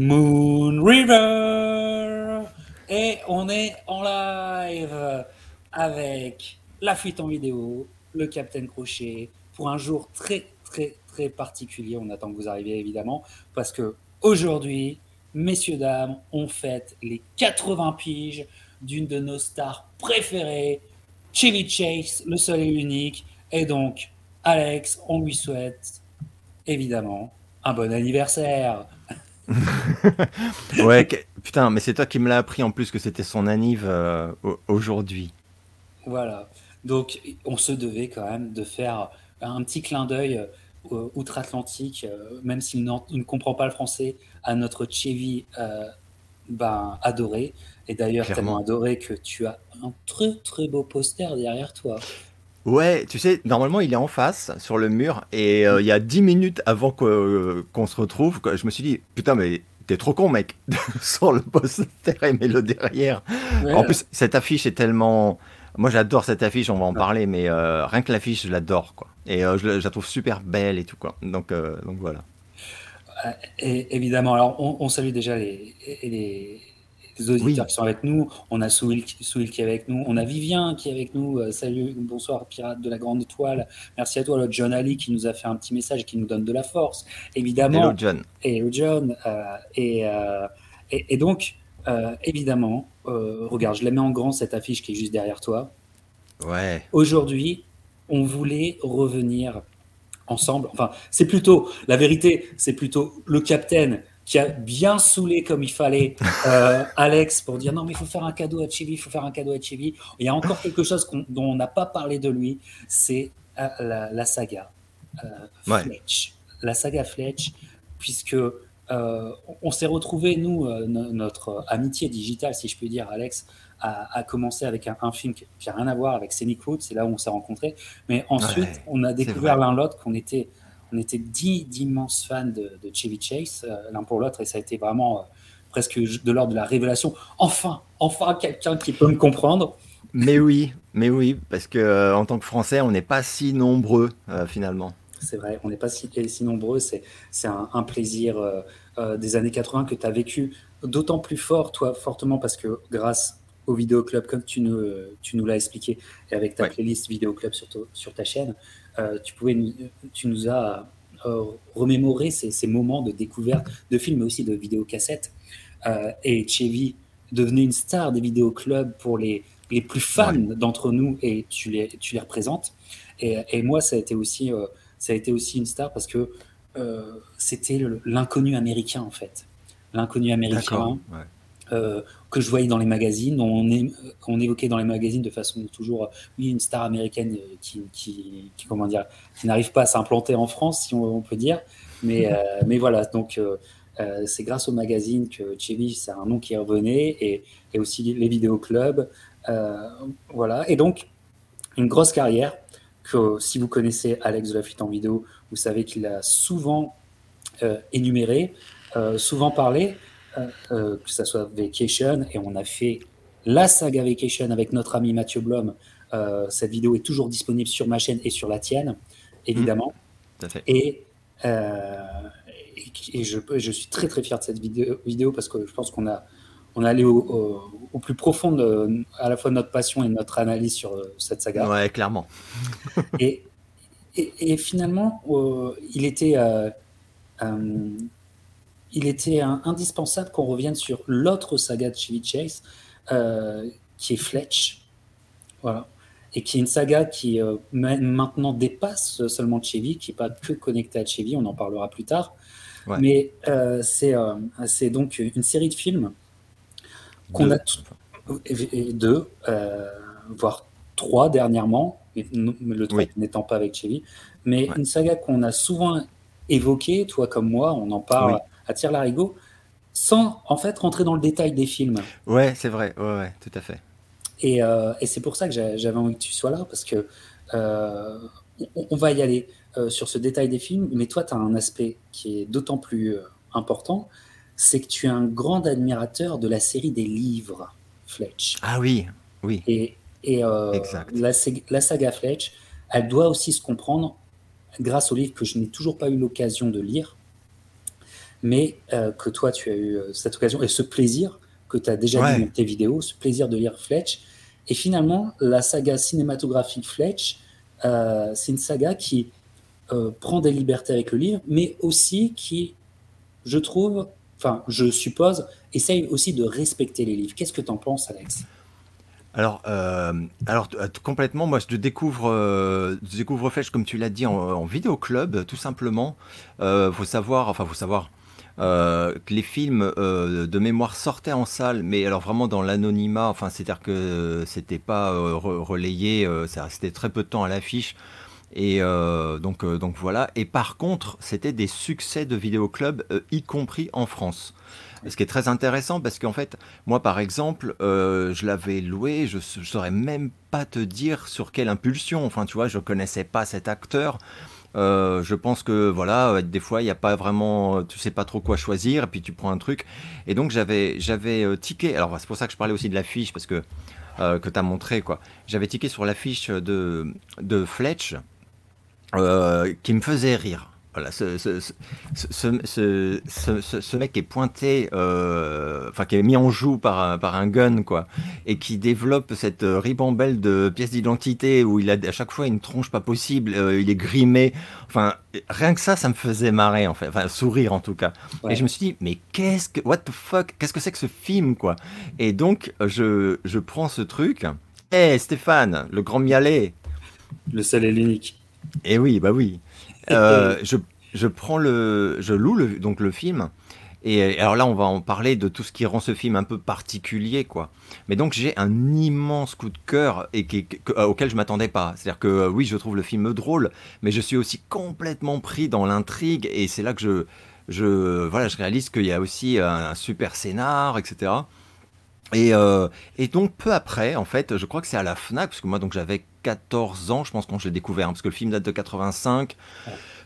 Moon River. Et on est en live avec la fuite en vidéo, le Captain Crochet, pour un jour très, très, très particulier. On attend que vous arriviez évidemment, parce que aujourd'hui, messieurs, dames, on fête les 80 piges d'une de nos stars préférées, Chevy Chase, le seul et l'unique. Et donc, Alex, on lui souhaite évidemment un bon anniversaire. ouais, putain, mais c'est toi qui me l'as appris en plus que c'était son anniv euh, aujourd'hui. Voilà. Donc, on se devait quand même de faire un petit clin d'œil euh, outre-Atlantique, euh, même s'il ne comprend pas le français, à notre Chevy ben, adoré. Et d'ailleurs, tellement adoré que tu as un très très beau poster derrière toi. Ouais, tu sais, normalement il est en face sur le mur et euh, il y a 10 minutes avant qu'on se retrouve, je me suis dit putain mais t'es trop con mec sur le poster et mets-le derrière. En plus cette affiche est tellement, moi j'adore cette affiche, on va en parler, mais euh, rien que l'affiche je l'adore quoi. Et euh, je, la trouve super belle et tout quoi. Donc donc voilà. Et, évidemment, alors on, salue déjà les, les les auditeurs qui sont avec nous. On a Souil, qui est avec nous. On a Vivien qui est avec nous. Euh, salut, bonsoir, pirate de la Grande Étoile. Merci à toi, le John Ali, qui nous a fait un petit message et qui nous donne de la force. Évidemment. Hello, John. Hello, John. Euh, euh, et, et, donc, évidemment, regarde, je la mets en grand, cette affiche qui est juste derrière toi. Ouais. Aujourd'hui, on voulait revenir ensemble. Enfin, c'est plutôt, la vérité, c'est plutôt le capitaine qui a bien saoulé comme il fallait euh, Alex pour dire non mais il faut faire un cadeau à Chibi, il faut faire un cadeau à Chibi. Il y a encore quelque chose dont on n'a pas parlé de lui, c'est euh, la, saga euh, Fletch. La saga Fletch, puisque on s'est retrouvé nous, notre amitié digitale, si je peux dire, Alex, a, commencé avec un, film qui n'a rien à voir avec Scenic Route, c'est là où on s'est rencontrés. Mais ensuite, on a découvert l'un l'autre qu'on était on était d'immenses fans de, Chevy Chase, euh, l'un pour l'autre, et ça a été vraiment euh, presque de l'ordre de la révélation. Enfin, enfin quelqu'un qui peut me comprendre. Mais oui, mais oui, parce que euh, en tant que Français, on n'est pas si nombreux finalement. C'est vrai, on n'est pas si, si, nombreux. C'est un, plaisir des années 80 que tu as vécu d'autant plus fort, toi, fortement, parce que grâce au Vidéoclub, comme tu nous, tu nous l'as expliqué, et avec ta playlist Vidéoclub sur, sur ta chaîne, euh, tu, pouvais, tu nous as euh, remémoré ces, moments de découverte de films, mais aussi de vidéocassettes. Euh, et Chevy devenait une star des vidéoclubs pour les, les plus fans d'entre nous, et tu les, tu les représentes. Et, et, moi, ça a été aussi, ça a été aussi une star parce que c'était l'inconnu américain, en fait. L'inconnu américain. Euh, que je voyais dans les magazines. On, est, on, évoquait dans les magazines de façon toujours, oui, une star américaine euh, qui, qui, comment dire, qui n'arrive pas à s'implanter en France, si on, peut dire. Mais, euh, mais voilà, donc c'est grâce aux magazines que Chevy, c'est un nom qui revenait, et, et aussi les vidéoclubs. voilà, et donc une grosse carrière que si vous connaissez Alex de la fuite en vidéo, vous savez qu'il a souvent énuméré, souvent parlé. Euh, euh, que ce soit Vacation, et on a fait la saga Vacation avec notre ami Mathieu Blom. Euh, cette vidéo est toujours disponible sur ma chaîne et sur la tienne, évidemment. Mmh. et, et, je, je, suis très très fier de cette vidéo, vidéo parce que je pense qu'on a, on a allé au, au, plus profond de, à la fois de notre passion et de notre analyse sur cette saga. Ouais, clairement. et, et, finalement, il était il était indispensable qu'on revienne sur l'autre saga de Chevy Chase, euh, qui est Fletch. Voilà. Et qui est une saga qui euh, maintenant dépasse seulement Chevy, qui n'est pas que connectée à Chevy, on en parlera plus tard. Mais euh, c'est donc une série de films qu'on a deux, voire trois dernièrement, le troisième n'étant pas avec Chevy, mais une saga qu'on a souvent évoquée, toi comme moi, on en parle à tire larigot sans en fait rentrer dans le détail des films. Ouais, c'est vrai, ouais, tout à fait. Et, euh, et c'est pour ça que j'avais envie que tu sois là, parce que euh, on, va y aller euh, sur ce détail des films, mais toi, tu as un aspect qui est d'autant plus important, c'est que tu es un grand admirateur de la série des livres Fletch. Ah oui, oui. Et, et la, la, saga Fletch, elle doit aussi se comprendre grâce au livre que je n'ai toujours pas eu l'occasion de lire, mais que toi, tu as eu cette occasion et ce plaisir que tu as déjà vu dans tes vidéos, ce plaisir de lire Fletch. Et finalement, la saga cinématographique Fletch, c'est une saga qui prend des libertés avec le livre, mais aussi qui, je trouve, enfin, je suppose, essaye aussi de respecter les livres. Qu'est-ce que tu en penses, Alex? Alors, euh, alors euh, complètement, moi je découvre, euh, je découvre Fletch comme tu l'as dit en, en vidéo club, tout simplement. Euh, faut savoir, enfin faut savoir que les films de mémoire sortaient en salle, mais alors vraiment dans l'anonymat. Enfin, c'est-à-dire que c'était pas relayé, ça restait très peu de temps à l'affiche. Et donc, donc voilà. Et par contre, c'était des succès de vidéoclub, y compris en France. Ce qui est très intéressant parce qu'en fait, moi par exemple, euh, je l'avais loué, je ne saurais même pas te dire sur quelle impulsion. Enfin, tu vois, je connaissais pas cet acteur. Euh, je pense que voilà, euh, des fois il n'y a pas vraiment, tu sais pas trop quoi choisir, et puis tu prends un truc. Et donc j'avais j'avais tiqué. Alors c'est pour ça que je parlais aussi de l'affiche parce que que tu as montré quoi. J'avais tiqué sur l'affiche de de Fletch qui me faisait rire. Voilà, ce, ce, ce, ce, mec est pointé, euh, enfin qui est mis en joue par un, par un gun, quoi, et qui développe cette ribambelle de pièces d'identité où il a à chaque fois une tronche pas possible, euh, il est grimé. Enfin, rien que ça, ça me faisait marrer, en fait, enfin sourire en tout cas. Et je me suis dit, mais qu'est-ce que, what the fuck, qu'est-ce que c'est que ce film, quoi? Et donc je, je prends ce truc. Hé Stéphane, le grand mialet. Le seul et l'unique. Eh oui, bah oui. Euh, je, je, prends le, je loue le, donc le film. Et alors là, on va en parler de tout ce qui rend ce film un peu particulier, quoi. Mais donc j'ai un immense coup de cœur et qui, euh, auquel je m'attendais pas. C'est-à-dire que euh, oui, je trouve le film drôle, mais je suis aussi complètement pris dans l'intrigue et c'est là que je, je, voilà, je réalise qu'il y a aussi un, super scénar, etc. Et, et, donc peu après, en fait, je crois que c'est à la Fnac, parce que moi donc j'avais 14 ans, je pense, quand je l'ai découvert, hein, parce que le film date de 85.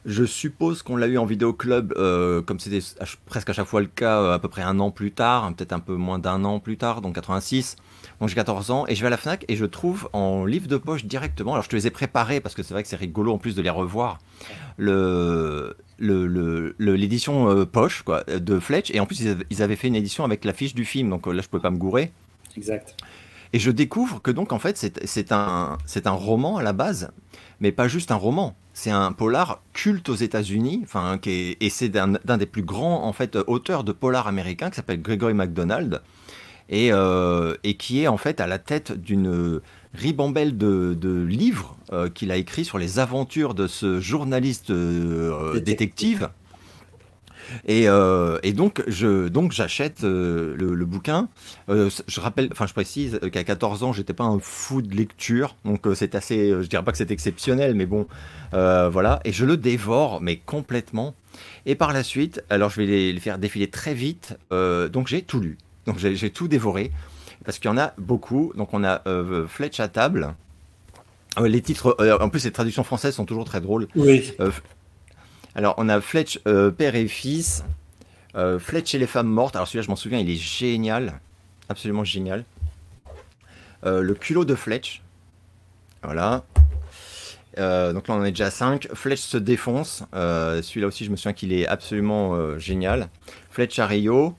Je suppose qu'on l'a eu en vidéo club, euh, comme c'était presque à chaque fois le cas, euh, à peu près un an plus tard, hein, peut-être un peu moins d'un an plus tard, donc 86. Donc j'ai 14 ans et je vais à la Fnac et je trouve en livre de poche directement. Alors je te les ai préparés parce que c'est vrai que c'est rigolo en plus de les revoir. Le l'édition euh, poche quoi, de Fletch et en plus ils avaient fait une édition avec l'affiche du film donc là je pouvais pas me gourer. Exact. Et je découvre que donc en fait c'est un, un roman à la base, mais pas juste un roman. C'est un polar culte aux États-Unis, enfin, et c'est d'un des plus grands en fait auteurs de polar américains qui s'appelle Gregory MacDonald et, euh, et, qui est en fait à la tête d'une ribambelle de, de livres euh, qu'il a écrit sur les aventures de ce journaliste euh, détective euh, et, donc, je, donc j'achète euh, le, bouquin. Euh, je rappelle, enfin, je précise qu'à 14 ans, j'étais pas un fou de lecture, donc c'est assez, je dirais pas que c'est exceptionnel, mais bon, voilà. Et je le dévore, mais complètement. Et par la suite, alors je vais les, faire défiler très vite. donc j'ai tout lu, donc j'ai tout dévoré parce qu'il y en a beaucoup. Donc on a Fletch à table. les titres, en plus les traductions françaises sont toujours très drôles. Oui. Alors, on a Fletch, euh, père et fils. Euh, Fletch et les femmes mortes. Alors, celui-là, je m'en souviens, il est génial. Absolument génial. Euh, le culot de Fletch. Voilà. donc là, on en est déjà à 5. Fletch se défonce. celui-là aussi, je me souviens qu'il est absolument génial. Fletch à Rio.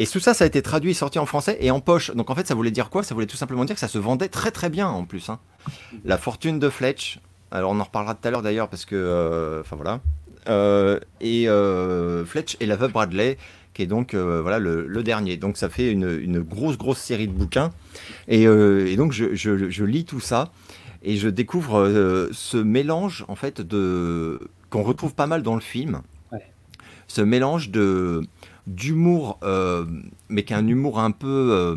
Et tout ça, ça a été traduit et sorti en français et en poche. Donc en fait, ça voulait dire quoi? Ça voulait tout simplement dire que ça se vendait très très bien en plus. Hein. La fortune de Fletch. Alors on en reparlera tout à l'heure d'ailleurs parce que... Enfin voilà. Euh, et euh, Fletch et la veuve Bradley, qui est donc euh, voilà le, dernier. Donc ça fait une, grosse grosse série de bouquins. Et, donc je, lis tout ça et je découvre ce mélange en fait de qu'on retrouve pas mal dans le film. Ce mélange de d'humour, mais qui est un humour un peu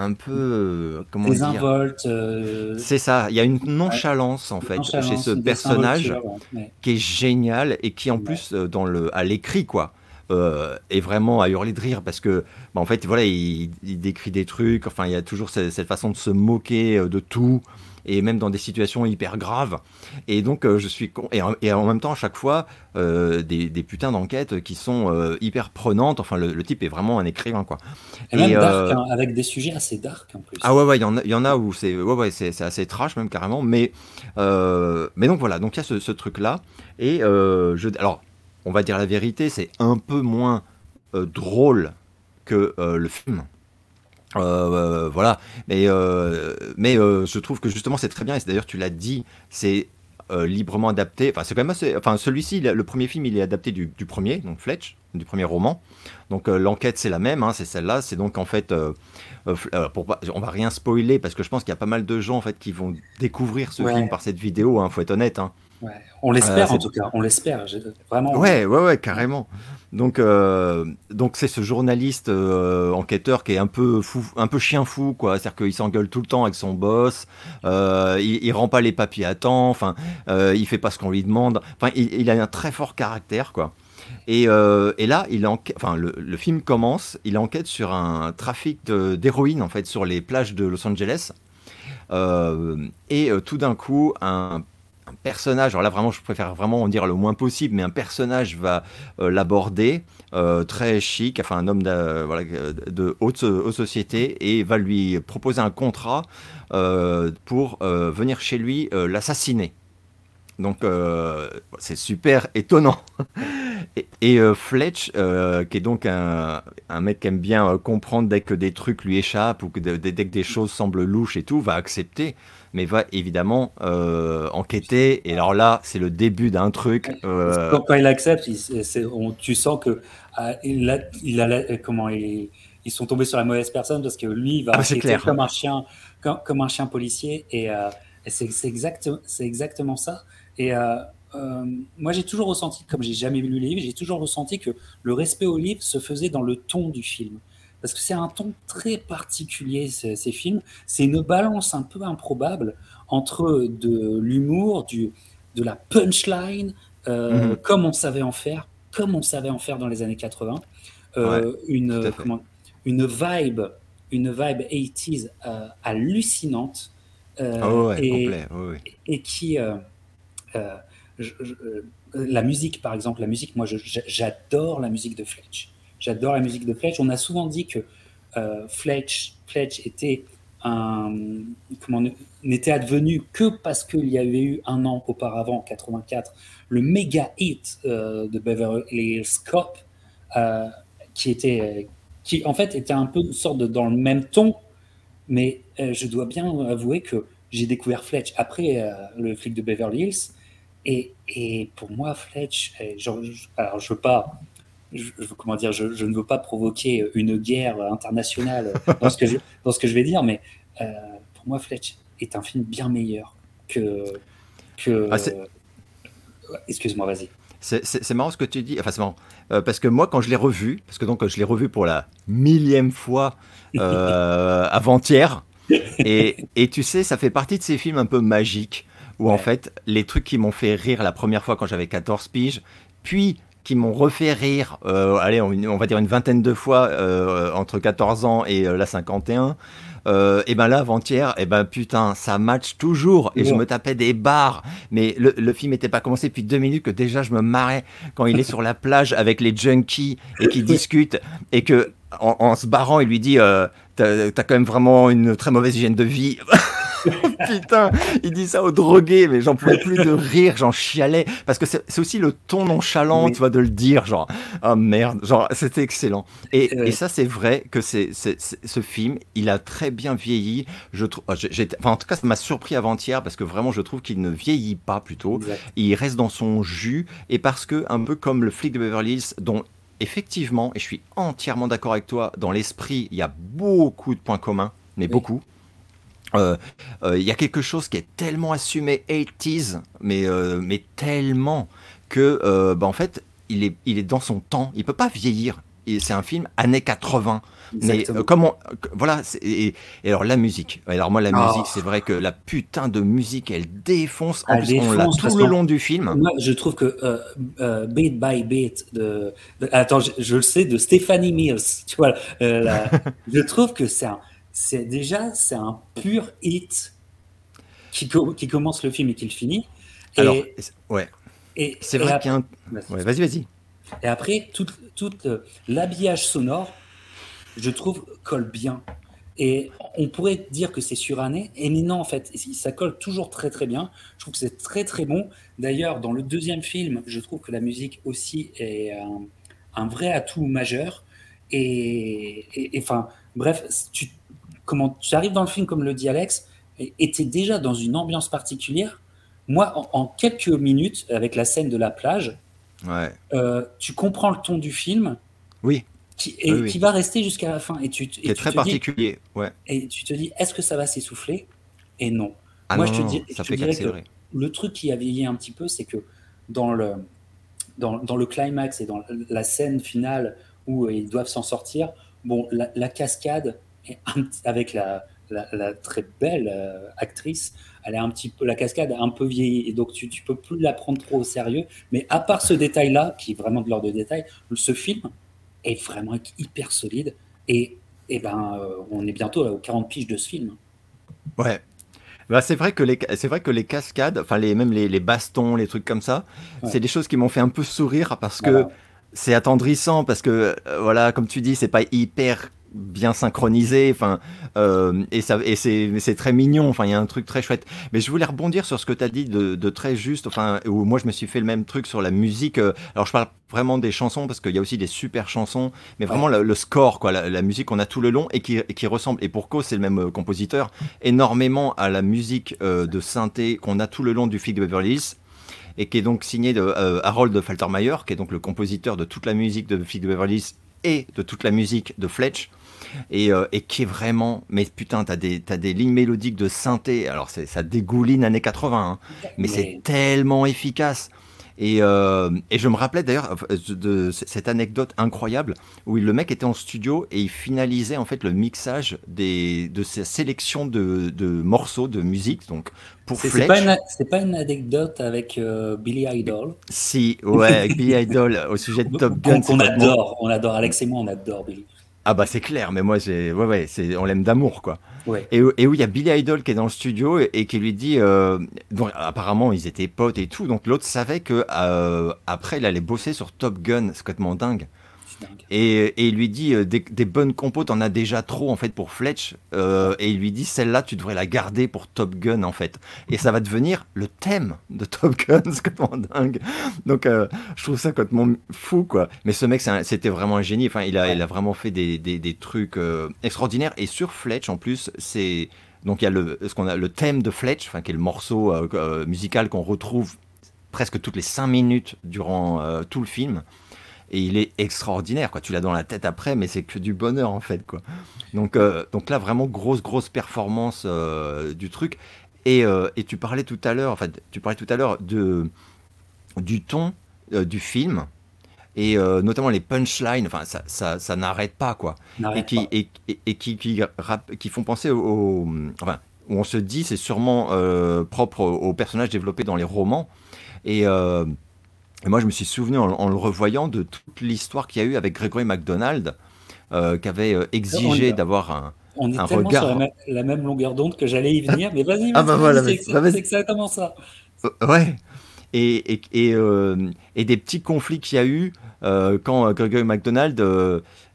un peu euh, comment dire euh, C'est ça. Il y a une nonchalance en fait chez ce personnage qui est génial et qui en plus euh, dans le à l'écrit quoi. est vraiment à hurler de rire parce que bah, en fait voilà il, décrit des trucs enfin il y a toujours cette, cette façon de se moquer de tout et même dans des situations hyper graves. Et donc, euh, je suis et en, et en, même temps, à chaque fois, euh, des, des, putains d'enquêtes qui sont euh, hyper prenantes. Enfin, le, type est vraiment un écrivain, quoi. Et, même dark, hein, avec des sujets assez dark en plus. Ah ouais, ouais, il y, en a, y en a où c'est ouais, ouais, c'est assez trash même carrément. Mais, mais donc voilà, donc il y a ce, ce truc-là. Et je, alors, on va dire la vérité, c'est un peu moins drôle que le film. Voilà, mais, mais je trouve que justement c'est très bien, et d'ailleurs tu l'as dit, c'est librement adapté. Enfin, c'est quand même assez. Enfin, celui-ci, le premier film, il est adapté du, du premier, donc Fletch, du premier roman. Donc l'enquête, c'est la même, hein, c'est celle-là. C'est donc en fait euh, euh, on va rien spoiler parce que je pense qu'il y a pas mal de gens en fait qui vont découvrir ce film par cette vidéo. Hein, faut être honnête. Hein. On l'espère euh, en tout cas. On l'espère vraiment. Ouais, ouais, ouais, carrément. Donc, donc c'est ce journaliste enquêteur qui est un peu fou, un peu chien fou, quoi. C'est-à-dire qu'il s'engueule tout le temps avec son boss. il, il, rend pas les papiers à temps. Enfin, il fait pas ce qu'on lui demande. Enfin, il, il, a un très fort caractère, quoi. Euh, et, là, il enfin, le, film commence, il enquête sur un trafic d'héroïne en fait sur les plages de Los Angeles. Euh, et euh, tout d'un coup, un, personnage, alors là vraiment, je préfère vraiment en dire le moins possible, mais un personnage va l'aborder, très chic, enfin un homme de, de haute, haute, société, et va lui proposer un contrat pour venir chez lui l'assassiner. Donc c'est super étonnant. Et, euh, Fletch, euh, qui est donc un, mec qui aime bien euh, comprendre dès que des trucs lui échappent ou dès que des choses semblent louches et tout, va accepter, mais va évidemment enquêter. Et alors là, c'est le début d'un truc. Quand, il accepte, tu sens que ah, il a, il a, comment ils sont tombés sur la mauvaise personne parce que lui, il va ah, comme un chien, comme, un chien policier. Et, c'est exact, exactement ça. Et euh, moi j'ai toujours ressenti, comme j'ai jamais lu le livre, j'ai toujours ressenti que le respect au livre se faisait dans le ton du film. Parce que c'est un ton très particulier, ces, films. C'est une balance un peu improbable entre de l'humour, de la punchline, euh, mhm. comme on savait en faire, comme on savait en faire dans les années 80. Euh, une, une vibe, une vibe 80s hallucinante. Oh et, et, qui euh, la musique, par exemple, la musique, moi, j'adore la musique de Fletch. J'adore la musique de Fletch. On a souvent dit que euh, Fletch, était n'était advenu que parce qu'il y avait eu un an auparavant, en 84, le méga hit euh, de Beverly Hills Cop, qui était, qui en fait était un peu une sorte dans le même ton, mais je dois bien avouer que j'ai découvert Fletch après le flic de Beverly Hills et, pour moi, Fletch, alors je veux pas, je, comment dire, je, ne veux pas provoquer une guerre internationale dans ce que je, dans ce que je vais dire, mais euh, pour moi, Fletch est un film bien meilleur que. que ah, Excuse-moi, vas-y. C'est marrant ce que tu dis. Enfin, c'est marrant. Euh, parce que moi, quand je l'ai revu, parce que donc je l'ai revu pour la millième fois euh, avant-hier, et, et, tu sais, ça fait partie de ces films un peu magiques où en fait, les trucs qui m'ont fait rire la première fois quand j'avais 14 piges, puis qui m'ont refait rire, euh, allez, on, va dire une vingtaine de fois euh, entre 14 ans et euh, la 51. et ben là, avant-hier, et ben putain, ça match toujours. Et je me tapais des barres. Mais le, film n'était pas commencé depuis deux minutes que déjà je me marrais quand il est sur la plage avec les junkies et qui discutent et que en, se barrant, il lui dit T'as quand même vraiment une très mauvaise hygiène de vie. Putain, il dit ça aux drogués, mais j'en pouvais plus de rire, j'en chialais. Parce que c'est aussi le ton nonchalant, tu vois, de le dire, genre, oh merde, genre, c'était excellent. Et, et ça, c'est vrai que c'est ce film, il a très bien vieilli. Je trouve, oh, enfin, en tout cas, ça m'a surpris avant-hier parce que vraiment, je trouve qu'il ne vieillit pas plutôt. Il reste dans son jus et parce que, un peu comme le flic de Beverly Hills, dont effectivement, et je suis entièrement d'accord avec toi, dans l'esprit, il y a beaucoup de points communs, mais beaucoup. Euh, euh, il y a quelque chose qui est tellement assumé 80s, mais, euh, mais tellement que, bah, en fait, il est, il est dans son temps. Il peut pas vieillir. C'est un film années 80. Mais comment voilà et, alors la musique alors moi la musique ah. c'est vrai que la putain de musique elle défonce en plus on l'a tout le long du film moi je trouve que Beat by Beat de, attends je, le sais de Stephanie Mills tu vois je trouve que c'est c'est déjà c'est un pur hit qui, qui, commence le film et qui le finit. Alors, ouais. Et, c'est vrai qu'il y a un... vas-y, vas-y. Et après, tout, tout l'habillage sonore, je trouve, colle bien. Et on pourrait dire que c'est suranné, et mais non, en fait, ça colle toujours très très bien. Je trouve que c'est très très bon. D'ailleurs, dans le deuxième film, je trouve que la musique aussi est un, vrai atout majeur. Et enfin, bref, tu arrives dans le film, comme le dit Alex, et tu es déjà dans une ambiance particulière. Moi, en, quelques minutes, avec la scène de la plage, ouais. Euh, tu comprends le ton du film. Oui qui, et qui va rester jusqu'à la fin. Et tu, qui est très particulier, ouais. Et tu te dis, est-ce que ça va s'essouffler? Et non. Ah Moi, je te, dis, ça fait dirais que le truc qui a vieilli un petit peu, c'est que dans le, dans, dans, le climax et dans la scène finale où ils doivent s'en sortir, bon, la, cascade avec la, la, très belle euh, actrice, elle est un petit peu la cascade a un peu vieilli et donc tu, tu peux plus la prendre trop au sérieux. Mais à part ce détail-là, qui est vraiment de l'ordre de détail, ce film, est vraiment hyper solide. Et, et ben, euh, on est bientôt aux 40 piges de ce film. Ouais. Bah, c'est vrai que les c'est vrai que les cascades, enfin les même les, les bastons, les trucs comme ça, c'est des choses qui m'ont fait un peu sourire parce que c'est attendrissant parce que euh, voilà, comme tu dis, c'est pas hyper bien synchronisé, enfin, euh, et ça, et c'est très mignon. Enfin, il y a un truc très chouette. Mais je voulais rebondir sur ce que tu as dit de, très juste. Enfin, où moi je me suis fait le même truc sur la musique. Euh, alors je parle vraiment des chansons parce qu'il y a aussi des super chansons, mais vraiment le, score, quoi, la, musique qu'on a tout le long et qui, qui ressemble. Et pour cause, c'est le même euh, compositeur, énormément à la musique de synthé qu'on a tout le long du Fig de Beverly Hills et qui est donc signé de Harold Faltermeyer, qui est donc le compositeur de toute la musique de Fig de Beverly Hills et de toute la musique de Fletch. Euh, et, qui est vraiment. Mais putain, t'as des, as des lignes mélodiques de synthé. Alors, ça dégouline années 80, hein. mais, c'est tellement efficace. Et, euh, et, je me rappelais d'ailleurs de cette anecdote incroyable où le mec était en studio et il finalisait en fait le mixage des, de sa sélection de, de morceaux de musique. Donc pour C'est pas, une, pas une anecdote avec euh, Billy Idol? Si, ouais, avec Billy Idol au sujet de Top Gun. On, adore, on adore, Alex et moi on adore Billy. Ah bah c'est clair, mais moi j'ai, ouais ouais, c'est, on l'aime d'amour quoi. Et, et, où il y a Billy Idol qui est dans le studio et, qui lui dit, euh, donc apparemment ils étaient potes et tout, donc l'autre savait que euh, après il allait bosser sur Top Gun, c'est complètement dingue. Et, il lui dit euh, des, bonnes compos, t'en as déjà trop en fait pour Fletch. Euh, et il lui dit celle-là, tu devrais la garder pour Top Gun en fait. Et ça va devenir le thème de Top Gun, c'est complètement dingue. Donc euh, je trouve ça complètement fou quoi. Mais ce mec, c'était vraiment un génie. Enfin, il a, vraiment fait des, des, trucs extraordinaires. Et sur Fletch en plus, c'est donc il y a le, ce a le thème de Fletch, enfin qui est le morceau musical qu'on retrouve presque toutes les 5 minutes durant tout le film et il est extraordinaire quoi. Tu l'as dans la tête après mais c'est que du bonheur en fait quoi. Donc euh, donc là vraiment grosse grosse performance euh, du truc. Et, euh, et, tu parlais tout à l'heure en fait tu parlais tout à l'heure de du ton du film. Et notamment les punchlines enfin ça, ça, ça n'arrête pas quoi. Et qui, Et, et, qui, qui, qui, font penser au, enfin où on se dit c'est sûrement propre aux personnages développés dans les romans. Et et moi, je me suis souvenu en, le revoyant de toute l'histoire qu'il y a eu avec Gregory MacDonald, euh, qui avait euh, exigé d'avoir un, on est tellement regard. sur la, même longueur d'onde que j'allais y venir, mais vas-y, ah bah voilà, c'est exactement ça. Euh, ouais. Et, et, et, et, des petits conflits qu'il y a eu quand Gregory MacDonald,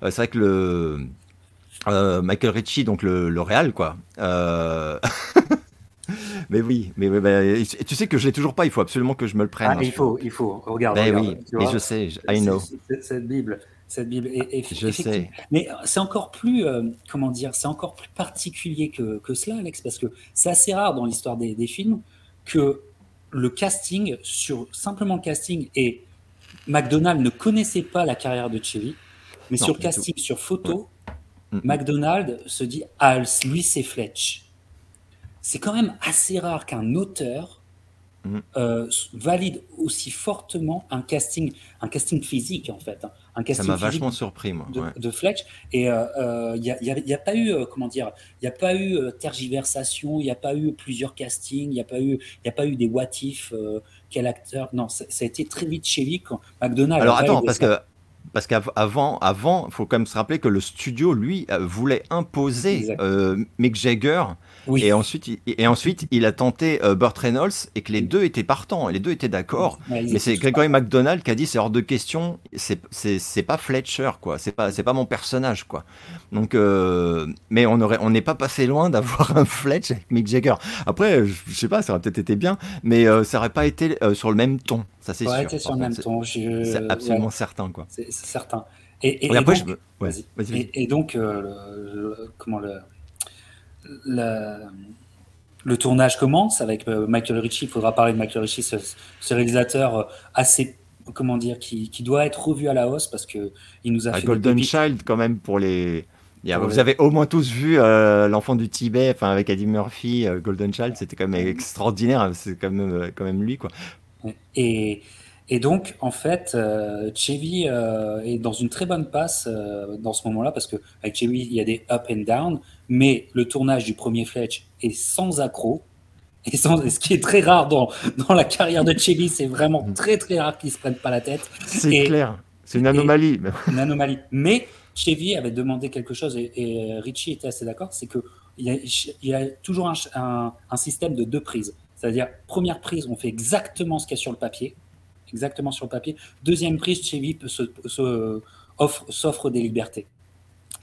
c'est vrai que le Michael Ritchie, donc le, le Real, quoi. mais oui, mais, bah, tu sais que je l'ai toujours pas. Il faut absolument que je me le prenne. Ah, il faut, il faut. Regarde. Ben oui, mais je sais, I know. Cette Bible, cette Bible. Et, je sais. Mais c'est encore plus, euh, comment dire, c'est encore plus particulier que, que, cela, Alex, parce que c'est assez rare dans l'histoire des, des, films que le casting sur simplement le casting et McDonald ne connaissait pas la carrière de Chevy, mais sur le casting, sur photo, ouais. McDonald se dit ah lui c'est Fletch c'est quand même assez rare qu'un auteur mm. euh, valide aussi fortement un casting, un casting physique en fait, hein. un casting Ça m'a vachement surpris moi. De, Fletch et il euh, n'y euh, a, pas eu comment dire, il y a pas eu tergiversation, il n'y a pas eu plusieurs castings, il n'y a pas eu, il a pas eu des what if, quel acteur, non, ça, a été très vite chez lui quand McDonald's. Alors attends parce que parce qu'avant, avant, faut quand même se rappeler que le studio, lui, euh, voulait imposer euh, Mick Jagger et, ensuite, il, et ensuite, il a tenté euh, Burt Reynolds et que les deux étaient partants, et les deux étaient d'accord. mais c'est Gregory McDonald qui a dit c'est hors de question, c'est pas Fletcher, quoi. C'est pas, pas mon personnage, quoi. Donc, euh, mais on aurait, on n'est pas passé loin d'avoir un Fletch avec Mick Jagger. Après, je, sais pas, ça aurait peut-être été bien, mais euh, ça aurait pas été sur le même ton. Ça, c'est sûr. Été sur le même ton. C'est absolument certain, quoi. C'est certain. Et, et, après, donc, je... vas-y, vas-y. et, donc, comment le le tournage commence avec euh, Michael Ritchie. Il faudra parler de Michael Ritchie, ce, réalisateur euh, assez, comment dire, qui, doit être revu à la hausse parce que il nous a fait Golden Child quand même pour les. vous avez au moins tous vu euh, l'enfant du Tibet, enfin avec Eddie Murphy, Golden Child, c'était quand même extraordinaire. Hein, c'est quand même quand même lui quoi. Et, et donc, en fait, euh, Chevy euh, est dans une très bonne passe euh, dans ce moment-là, parce qu'avec Chevy, il y a des up and down, mais le tournage du premier Fletch est sans accroc. Et, sans, ce qui est très rare dans, dans la carrière de Chevy, c'est vraiment mm. très très rare qu'il ne se prenne pas la tête. C'est clair, c'est une anomalie. Une anomalie. Mais Chevy avait demandé quelque chose, et, Richie était assez d'accord, c'est qu'il y, a, il y a toujours un, un système de deux prises. C'est-à-dire, première prise, on fait exactement ce qu'il y a sur le papier exactement sur le papier. Deuxième prise, Chevy s'offre des libertés.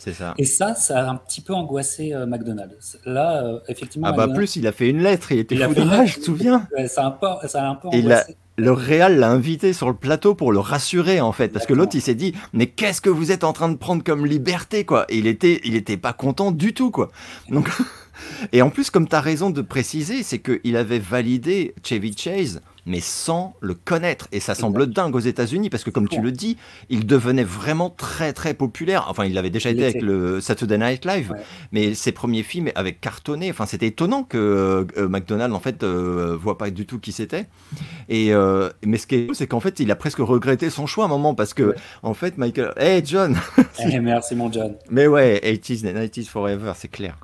C'est ça. Et ça, ça a un petit peu angoissé euh, McDonald's. Là, euh, effectivement. Ah, bah, plus, il a fait une lettre, il était fou je te souviens? ça, a un peu, ça a un peu angoissé. le Real l'a invité sur le plateau pour le rassurer, en fait. Parce que l'autre, il s'est dit, mais qu'est-ce que vous êtes en train de prendre comme liberté, quoi? Et il était, il était pas content du tout, quoi. Donc. Et en plus, comme tu as raison de préciser, c'est qu'il avait validé Chevy Chase mais sans le connaître. Et ça semble dingue aux États-Unis parce que, comme tu le dis, il devenait vraiment très très populaire. Enfin, il avait déjà été avec le Saturday Night Live, mais ses premiers films avaient cartonné. Enfin, c'était étonnant que euh, McDonald en fait euh, voit pas du tout qui c'était. Et euh, mais ce qui est c'est qu'en fait, il a presque regretté son choix à un moment parce que en fait, Michael, hey John, hey, merci mon John. Mais ouais, 80s and 90s forever, c'est clair.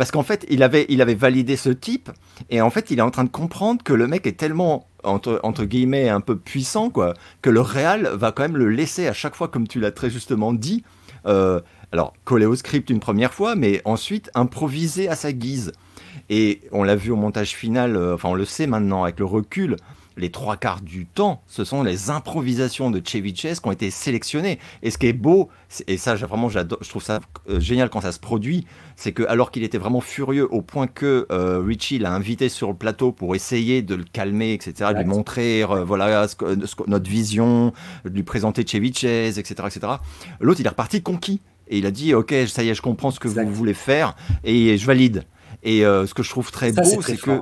Parce qu'en fait, il avait, il avait validé ce type, et en fait, il est en train de comprendre que le mec est tellement entre, entre guillemets un peu puissant, quoi, que le réal va quand même le laisser à chaque fois, comme tu l'as très justement dit, euh, alors coller au script une première fois, mais ensuite improviser à sa guise. Et on l'a vu au montage final, euh, enfin on le sait maintenant avec le recul, les trois quarts du temps, ce sont les improvisations de Chevy qui ont été sélectionnées. Et ce qui est beau, et ça vraiment je trouve ça euh, génial quand ça se produit, c'est que alors qu'il était vraiment furieux au point que euh, Richie l'a invité sur le plateau pour essayer de le calmer, etc., de lui montrer euh, voilà notre vision, de lui présenter Chevy etc., etc. L'autre il est reparti conquis et il a dit ok ça y est je comprends ce que vous voulez faire et je valide. Et ce que je trouve très beau, c'est que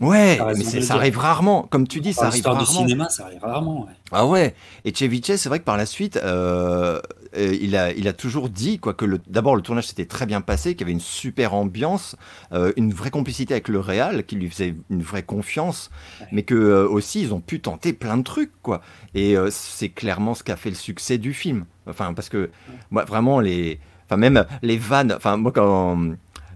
Ouais, mais ça arrive rarement. Comme tu dis, ça arrive rarement. du cinéma, ça arrive rarement. Ah ouais. Et Ceviche, c'est vrai que par la suite, euh, euh, il, a, il a toujours dit quoi que d'abord le tournage s'était très bien passé, qu'il y avait une super ambiance, euh, une vraie complicité avec le réal, qui lui faisait une vraie confiance, mais que aussi ils ont pu tenter plein de trucs quoi. Et c'est clairement ce qui a fait le succès du film. Enfin parce que moi vraiment les, enfin même les vannes, enfin moi quand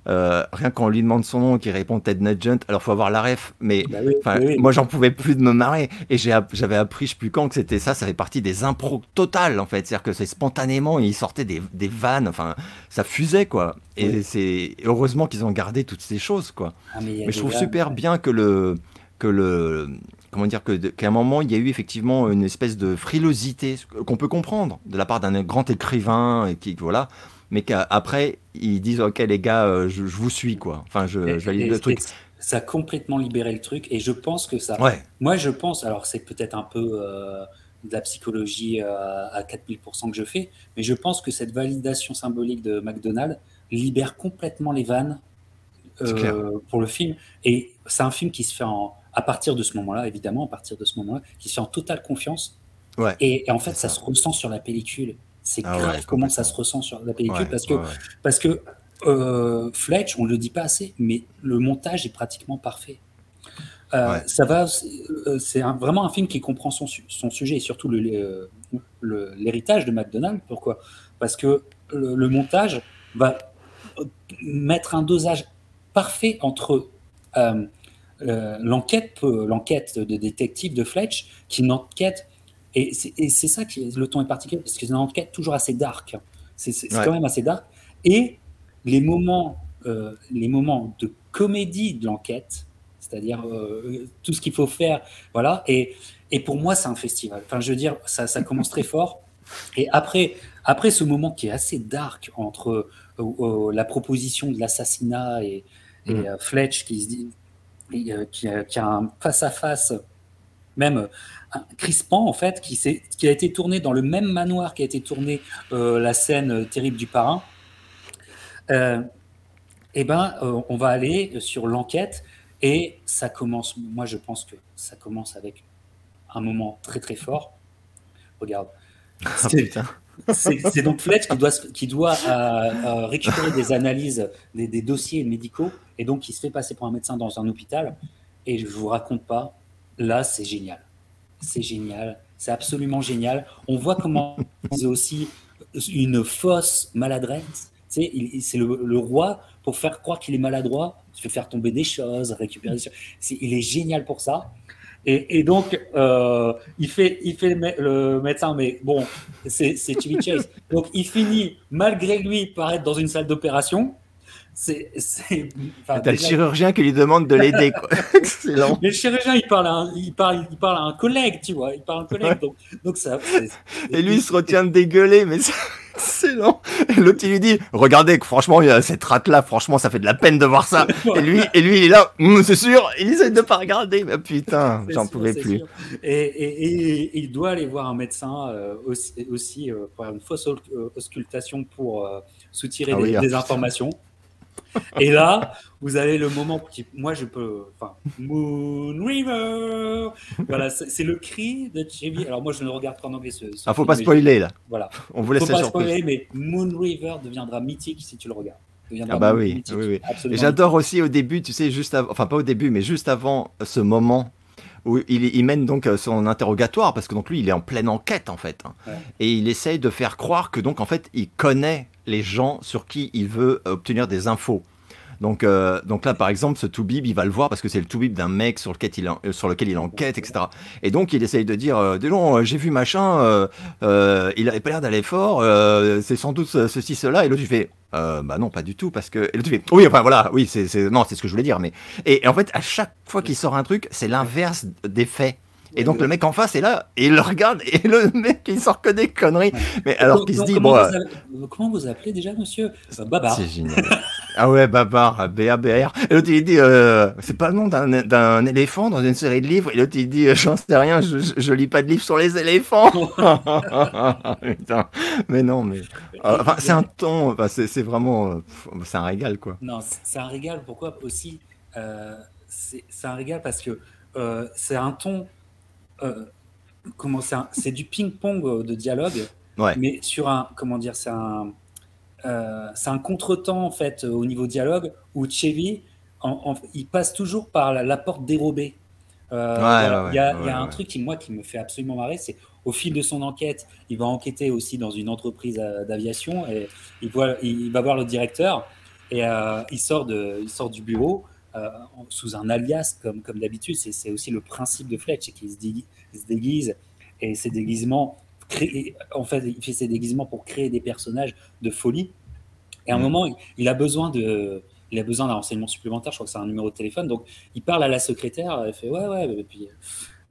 euh, rien qu'on lui demande son nom, qu'il répond Ted Nugent, alors faut avoir la ref, mais bah moi j'en pouvais plus de me marrer. Et j'avais appris, je sais plus quand, que c'était ça, ça fait partie des impros totales en fait. C'est-à-dire que c'est spontanément, il sortait des, des, vannes, enfin ça fusait quoi. Et c'est heureusement qu'ils ont gardé toutes ces choses quoi. Ah, mais, je trouve super bien que le. Que le comment dire que qu'à un moment il y a eu effectivement une espèce de frilosité qu'on peut comprendre de la part d'un grand écrivain et qui voilà mais qu'après ils disent ok les gars euh, je, vous suis quoi. Enfin je, valide le truc. ça a complètement libéré le truc et je pense que ça ouais. moi je pense alors c'est peut-être un peu euh, de la psychologie euh, à 4000% que je fais mais je pense que cette validation symbolique de McDonald's libère complètement les vannes pour le film. Et c'est un film qui se fait en, à partir de ce moment-là évidemment à partir de ce moment-là qui se fait en totale confiance. Ouais. et, en fait ça. se ressent sur la pellicule c'est ah grave comment ça se ressent sur la pellicule parce que, parce que euh, Fletch, on ne le dit pas assez, mais le montage est pratiquement parfait. Euh, ça va, euh, c'est vraiment un film qui comprend son, son sujet et surtout l'héritage de McDonald's. Pourquoi? Parce que le, montage va mettre un dosage parfait entre l'enquête, l'enquête de détective de Fletch, qui n'enquête Et c'est ça qui le ton est particulier parce que c'est une enquête toujours assez dark. C'est quand même assez dark. Et les moments, euh, les moments de comédie de l'enquête, c'est-à-dire euh, tout ce qu'il faut faire, voilà. Et, et pour moi, c'est un festival. Enfin, je veux dire, ça, ça commence très fort. Et après, après ce moment qui est assez dark entre euh, la proposition de l'assassinat et, mm. Fletch qui se dit, qui, a, qui, a, un face à face même crispant en fait, qui, qui a été tourné dans le même manoir qui a été tourné euh, la scène terrible du parrain. Euh, eh ben, euh, on va aller sur l'enquête et ça commence. Moi, je pense que ça commence avec un moment très très fort. Regarde. Ah, c'est donc Fletch qui doit, qui doit récupérer des analyses, des, des, dossiers médicaux, et donc il se fait passer pour un médecin dans un hôpital. Et je vous raconte pas, là, c'est génial c'est génial, c'est absolument génial. On voit comment c'est aussi une fausse maladresse. Tu sais, c'est le, roi pour faire croire qu'il est maladroit, il fait faire tomber des choses, récupérer des choses. il est génial pour ça. Et, donc, euh, il fait, il fait le, médecin, mais bon, c'est Chevy Chase. Donc, il finit, malgré lui, par être dans une salle d'opération c'est. T'as le chirurgien qui lui demande de l'aider. Mais le chirurgien, il parle, à un, il, parle, il parle à un collègue, tu vois. Il parle à un collègue. Donc, donc ça, Et lui, il se retient de dégueuler, mais c'est excellent. L'autre, il lui dit Regardez, franchement, il y a cette rate-là, franchement, ça fait de la peine de voir ça. et, lui, et lui, il est là, hum, c'est sûr, il essaie de pas regarder. Mais putain, j'en pouvais plus. Et, et, il doit aller voir un médecin euh, aussi, aussi euh, pour une fausse auscultation pour euh, soutirer ah des, des informations. Et là, vous avez le moment qui, moi, je peux, enfin, Moon River. Voilà, c'est le cri de Chevy. Alors moi, je ne regarde qu'en anglais. Ce, ce ah, faut pas spoiler là. Voilà. On vous laisse faut pas spoiler, mais Moon River deviendra mythique si tu le regardes. Ah bah oui, oui, oui. Et j'adore aussi au début, tu sais, juste avant, enfin pas au début, mais juste avant ce moment où il, il, mène donc euh, son interrogatoire parce que donc lui il est en pleine enquête en fait hein. et il essaye de faire croire que donc en fait il connaît les gens sur qui il veut obtenir des infos. Donc, euh, donc là, par exemple, ce Toubib, il va le voir parce que c'est le Toubib d'un mec sur lequel, il, euh, enquête, etc. Et donc, il essaye de dire, euh, non, j'ai vu machin, il avait pas l'air d'aller fort, c'est sans doute ceci, cela. Et l'autre, il fait, bah non, pas du tout, parce que. Et l'autre, il fait, oui, enfin voilà, oui, c'est, non, c'est ce que je voulais dire. Mais... Et en fait, à chaque fois qu'il sort un truc, c'est l'inverse des faits. Et donc le mec en face est là, et il le regarde, et le mec il sort que des conneries. Mais alors qu'il se dit, bon. Euh, comment vous appelez déjà, monsieur? Euh, Babar. C'est génial. ah ouais, Babar, B-A-B-R. Et l'autre il dit, euh, c'est pas le nom d'un éléphant dans une série de livres? Et l'autre il dit, j'en sais rien, je, je, lis pas de livres sur les éléphants. Putain. Mais non, mais. Enfin, c'est un ton, enfin, c'est vraiment. C'est un régal, quoi. Non, c'est un régal, pourquoi? Aussi C'est un régal parce que c'est un ton euh, comment c'est du ping-pong de dialogue, mais sur un comment dire, c'est un euh, c'est un contretemps en fait au niveau dialogue où Chevy il passe toujours par la, porte dérobée. Euh, il y a, un truc qui moi qui me fait absolument marrer, c'est au fil de son enquête, il va enquêter aussi dans une entreprise d'aviation et il, voit, il va voir le directeur et il sort de, il sort du bureau euh, sous un alias comme, comme d'habitude. C'est aussi le principe de Fletch, c'est qu'il se, se, déguise et ses déguisements, créent, en fait, il fait ses déguisements pour créer des personnages de folie. Et à un mm. moment, il a besoin de, il a besoin d'un renseignement supplémentaire. Je crois que c'est un numéro de téléphone. Donc, il parle à la secrétaire. Elle fait ouais, ouais. Et puis,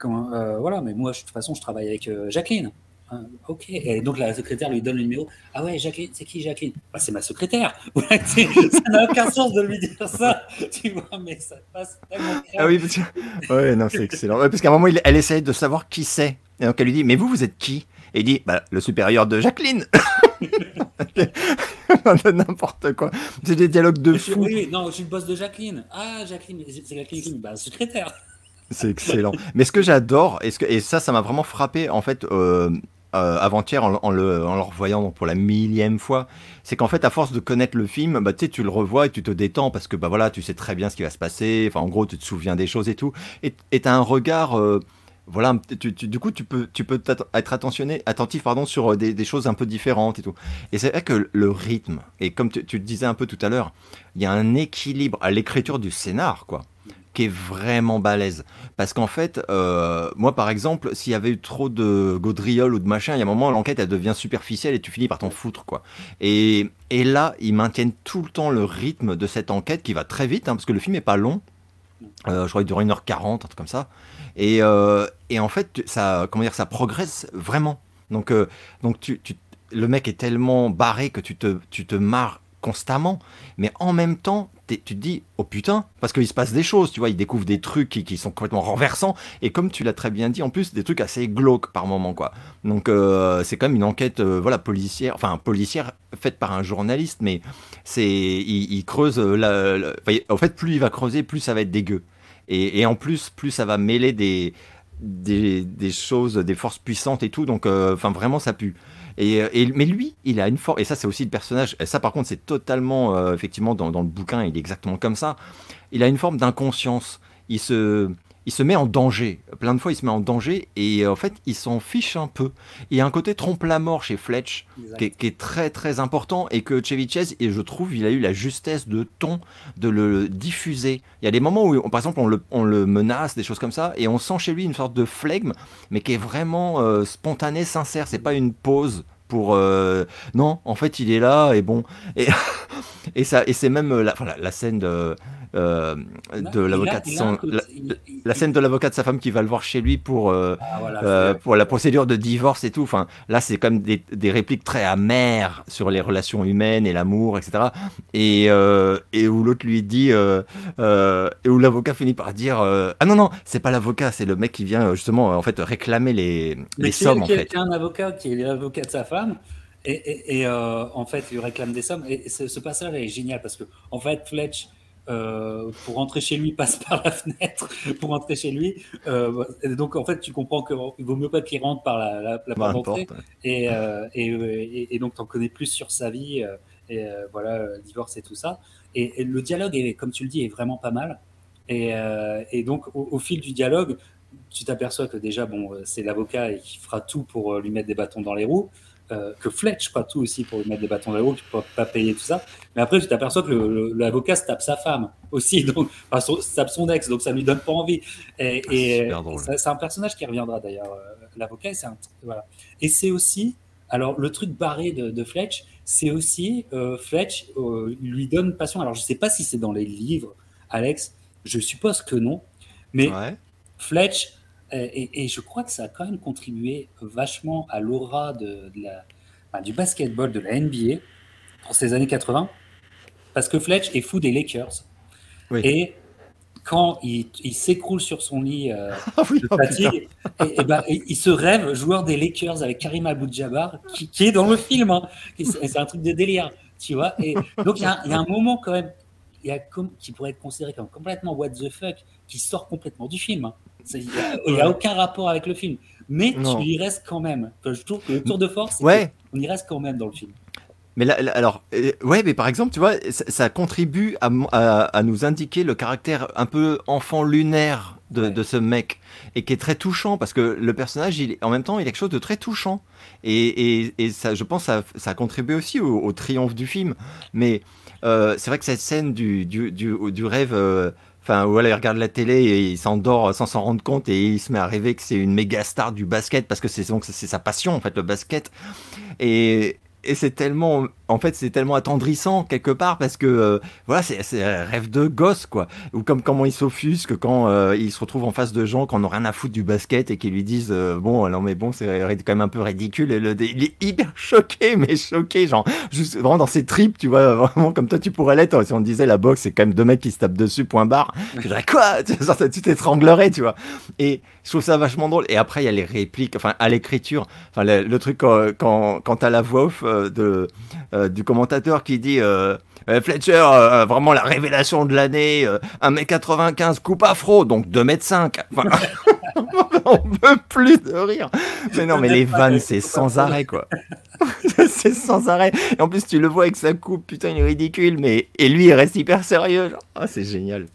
euh, voilà. Mais moi, de toute façon, je travaille avec euh, Jacqueline. Ah, ok. Et donc la secrétaire lui donne le numéro. Ah ouais, Jacqueline, c'est qui Jacqueline? Bah, C'est ma secrétaire. ça n'a aucun sens de lui dire ça. Tu vois, mais ça passe tellement Ah oui, parce que... ouais, non, c'est excellent. parce qu'à un moment, elle essaye de savoir qui c'est. Et donc elle lui dit, mais vous, vous êtes qui? Et il dit, bah, le supérieur de Jacqueline. N'importe quoi. C'est des dialogues de fou. Oui, non, je suis le boss de Jacqueline. Ah, Jacqueline, c'est Jacqueline, bah, secrétaire. C'est excellent. Mais ce que j'adore, et, et, ça, ça m'a vraiment frappé, en fait, euh, euh, avant-hier en, le, en, le, revoyant pour la millième fois, c'est qu'en fait, à force de connaître le film, bah, tu le revois et tu te détends parce que bah, voilà, tu sais très bien ce qui va se passer. Enfin, en gros, tu te souviens des choses et tout. Et tu as un regard. Euh, voilà, du coup, tu peux, tu peux être attentionné, attentif pardon, sur euh, des, choses un peu différentes et tout. Et c'est vrai que le rythme, et comme tu, tu le disais un peu tout à l'heure, il y a un équilibre à l'écriture du scénar, quoi qui est vraiment balèze. Parce qu'en fait, euh, moi par exemple, s'il y avait eu trop de gaudriole ou de machin, il y a un moment, l'enquête elle devient superficielle et tu finis par t'en foutre quoi. Et, et, là, ils maintiennent tout le temps le rythme de cette enquête qui va très vite, hein, parce que le film est pas long. Euh, je crois qu'il dure 1h40, un truc comme ça. Et, euh, et en fait, ça, comment dire, ça progresse vraiment. Donc, donc tu, tu, le mec est tellement barré que tu te, tu te marres constamment, mais en même temps, tu te dis, oh putain, parce qu'il se passe des choses, tu vois, il découvre des trucs qui, sont complètement renversants, et comme tu l'as très bien dit, en plus, des trucs assez glauques par moment, quoi. Donc, euh, c'est quand même une enquête, euh, voilà, policière, enfin, policière faite par un journaliste, mais c'est, il, creuse, la, la, en fait, plus il va creuser, plus ça va être dégueu. Et, et en plus, plus ça va mêler des, des, des choses, des forces puissantes et tout, donc, euh, enfin, vraiment, ça pue. Et, et, mais lui, il a une forme, et ça c'est aussi le personnage, et ça par contre c'est totalement, euh, effectivement dans, le bouquin, il est exactement comme ça, il a une forme d'inconscience, il se, il se met en danger, plein de fois il se met en danger, et euh, en fait il s'en fiche un peu. Il y a un côté trompe-la-mort chez Fletch, qui est, qui est, très très important, et que Chevy Chase, et je trouve, il a eu la justesse de ton de le diffuser. Il y a des moments où, par exemple, on le, on le menace, des choses comme ça, et on sent chez lui une sorte de flegme, mais qui est vraiment euh, spontané, sincère, c'est pas une pause pour euh, non en fait il est là et bon. Et, et ça et c'est même la, la scène de euh, de l'avocat la, la, scène de l'avocat de sa femme qui va le voir chez lui pour euh, ah, voilà, pour la procédure de divorce et tout. Enfin là c'est comme des, des, répliques très amères sur les relations humaines et l'amour etc et et où l'autre lui dit et où l'avocat finit par dire ah non non c'est pas l'avocat c'est le mec qui vient justement en fait réclamer les, les sommes en fait. un avocat qui est l'avocat de sa femme et, et, et euh, en fait, il réclame des sommes. Et ce, ce passage est génial parce que, en fait, Fletch, euh, pour rentrer chez lui, passe par la fenêtre pour rentrer chez lui. Euh, donc, en fait, tu comprends qu'il vaut mieux pas qu'il rentre par la, la, la porte d'entrée. Et, et, donc, tu en connais plus sur sa vie. et voilà, divorce et tout ça. Et, le dialogue, est, comme tu le dis, est vraiment pas mal. Et, donc, au, au, fil du dialogue, tu t'aperçois que déjà, bon, c'est l'avocat et qui fera tout pour lui mettre des bâtons dans les roues euh, que Fletch fera tout aussi pour lui mettre des bâtons dans les roues, qui ne peut pas payer tout ça. Mais après, tu t'aperçois que l'avocat se tape sa femme aussi, donc, enfin, son, se tape son ex, donc ça lui donne pas envie. Et, et c'est un personnage qui reviendra d'ailleurs, euh, l'avocat. Voilà. Et c'est aussi, alors le truc barré de, de Fletch, c'est aussi euh, Fletch euh, lui donne passion. Alors je sais pas si c'est dans les livres, Alex, je suppose que non, mais ouais. Fletch et, et, je crois que ça a quand même contribué vachement à l'aura de, de la, enfin, du basketball de la NBA pour ces années 80, parce que Fletch est fou des Lakers. Oui. Et quand il, il s'écroule sur son lit euh, oui, de fatigue, oh, et, et ben, il se rêve joueur des Lakers avec Karim Abdul-Jabbar, qui, qui, est dans le film. Hein. C'est un truc de délire, tu vois. Et donc il y, a, il y a un moment quand même il y a comme, qui pourrait être considéré comme complètement what the fuck, qui sort complètement du film. Hein. Il n'y a, a, aucun rapport avec le film. Mais non. tu y restes quand même. Enfin, je trouve que le tour de force, ouais. on y reste quand même dans le film. Mais là, là, alors, euh, ouais, mais par exemple, tu vois, ça, ça contribue à, à, à, nous indiquer le caractère un peu enfant lunaire de, ouais. de, ce mec et qui est très touchant parce que le personnage, il, en même temps, il est quelque chose de très touchant et, et, et ça, je pense, ça, ça a contribué aussi au, au triomphe du film. Mais euh, c'est vrai que cette scène du, du, du, du rêve. Euh, Enfin, voilà, il regarde la télé et il s'endort sans s'en rendre compte et il se met à rêver que c'est une méga star du basket parce que c'est sa passion en fait le basket. Et, et c'est tellement en fait c'est tellement attendrissant quelque part parce que euh, voilà c'est un rêve de gosse quoi. Ou comme comment il s'offusque quand euh, il se retrouve en face de gens qui n'ont rien à foutre du basket et qui lui disent euh, bon non mais bon c'est quand même un peu ridicule. Et le, il est hyper choqué mais choqué genre juste vraiment dans ses tripes tu vois vraiment comme toi tu pourrais l'être. Si on disait la boxe c'est quand même deux mecs qui se tapent dessus point barre. Je dirais quoi? Tu t'étranglerais tu vois. Et je trouve ça vachement drôle. Et après il y a les répliques enfin à l'écriture. Enfin le, le, truc quand quand, quand t'as la voix off de euh, du commentateur qui dit euh, Fletcher, euh, vraiment la révélation de l'année, euh, 1m95, coupe afro, donc 2m5. Enfin, on peut plus de rire. Mais non, mais les vannes, c'est sans arrêt, quoi. c'est sans arrêt. Et en plus, tu le vois avec sa coupe, putain, il est ridicule, mais. Et lui, il reste hyper sérieux. Ah, oh, c'est génial.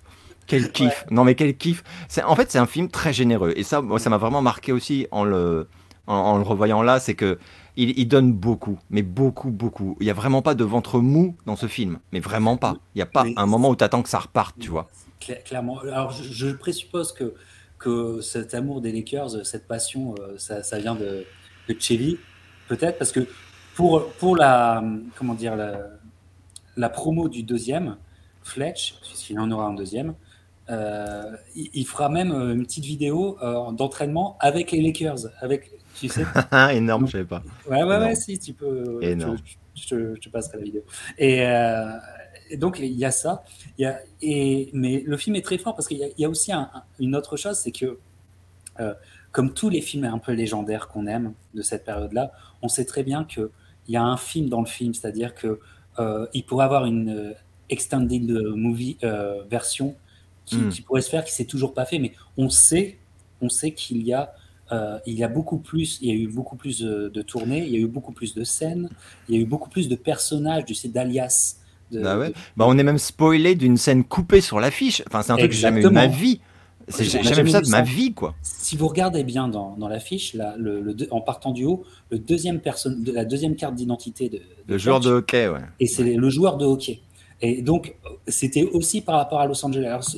Quel kiff. Ouais. Non, mais quel kiff. En fait, c'est un film très généreux. Et ça, moi, ça m'a vraiment marqué aussi en le en, le revoyant là, c'est que il, donne beaucoup, mais beaucoup, beaucoup. Il n'y a vraiment pas de ventre mou dans ce film, mais vraiment pas. Il n'y a pas un moment où tu attends que ça reparte, tu vois. Clairement. Alors, je, présuppose que, que cet amour des Lakers, cette passion, euh, ça, vient de, de Chevy, peut-être, parce que pour, pour la, comment dire, la, la promo du deuxième, Fletch, puisqu'il en aura un deuxième, euh, il, fera même euh, une petite vidéo euh, d'entraînement avec les Lakers, avec, tu sais. Énorme, je savais pas. Ouais, ouais, ouais, si, tu peux. Énorme. Je, te passerai la vidéo. Et, donc, il y a ça. Y a, et, mais le film est très fort parce qu'il y, a aussi une autre chose, c'est que, comme tous les films un peu légendaires qu'on aime de cette période-là, on sait très bien qu'il y a un film dans le film, c'est-à-dire que il pourrait avoir une extended movie version Hmm. qui, pourrait se faire, qui s'est toujours pas fait, mais on sait, on sait qu'il y a euh, il y a beaucoup plus, il y a eu beaucoup plus de, tournées, il y a eu beaucoup plus de scènes, il y a eu beaucoup plus de personnages, du sais, d'alias. bah ouais. Bah on est même spoilé d'une scène coupée sur l'affiche. Enfin, c'est un truc que j'ai jamais eu de ma vie. J'ai jamais vu ça de ma vie, quoi. Si vous regardez bien dans, dans l'affiche, le, en partant du haut, le deuxième personne, de la deuxième carte d'identité de, le joueur de hockey, ouais. Et c'est le joueur de hockey. Et donc, c'était aussi par rapport à Los Angeles.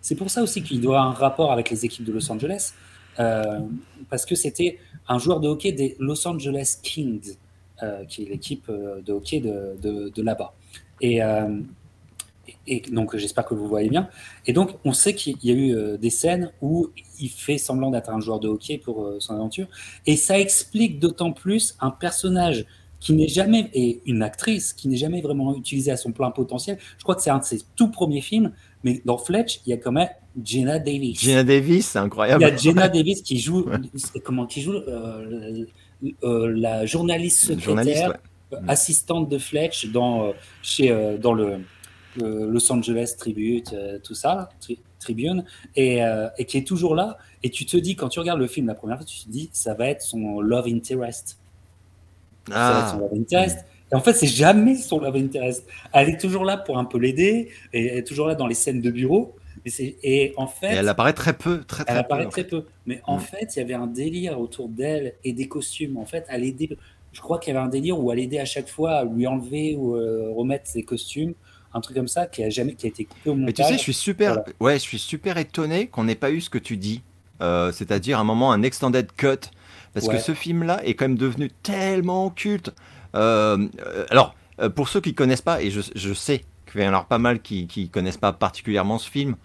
C'est pour ça aussi qu'il doit avoir un rapport avec les équipes de Los Angeles, parce que c'était un joueur de hockey des Los Angeles Kings, euh, qui est l'équipe euh, de hockey de, de, là-bas. Et, donc, j'espère que vous voyez bien. Et donc, on sait qu'il y a eu des scènes où il fait semblant d'être un joueur de hockey pour son aventure. Et ça explique d'autant plus un personnage qui n'est jamais, et une actrice qui n'est jamais vraiment utilisée à son plein potentiel. Je crois que c'est un de ses tout premiers films, mais dans Fletch, il y a quand même Jenna Davis. Jenna Davis, c'est incroyable. Il y a Jenna Davis qui joue, comment, qui joue euh, euh, la journaliste secrétaire, euh, assistante de Fletch dans, chez, dans le, Los Angeles Tribute, tout ça, Tribune, et, et, qui est toujours là. Et tu te dis, quand tu regardes le film la première fois, tu te dis, ça va être son love interest. Ah. Et en fait, c'est jamais son love interest. Elle est toujours là pour un peu l'aider, et elle est toujours là dans les scènes de bureau. Et, et en fait, elle apparaît très peu, très, très elle apparaît très peu. Mais en mm. fait, il y avait un délire autour d'elle et des costumes. En fait, elle aidait. Je crois qu'il y avait un délire où elle aidait à chaque fois à lui enlever ou euh, remettre ses costumes un truc comme ça qui a jamais qui a été coupé au montage. Mais tu sais, je suis super, ouais, je suis super étonné qu'on n'ait pas eu ce que tu dis, euh, c'est-à-dire un moment un extended cut parce que ce film-là est quand même devenu tellement culte. Euh, euh, alors, euh, pour ceux qui connaissent pas, et je, sais qu'il y en a pas mal qui ne connaissent pas particulièrement ce film,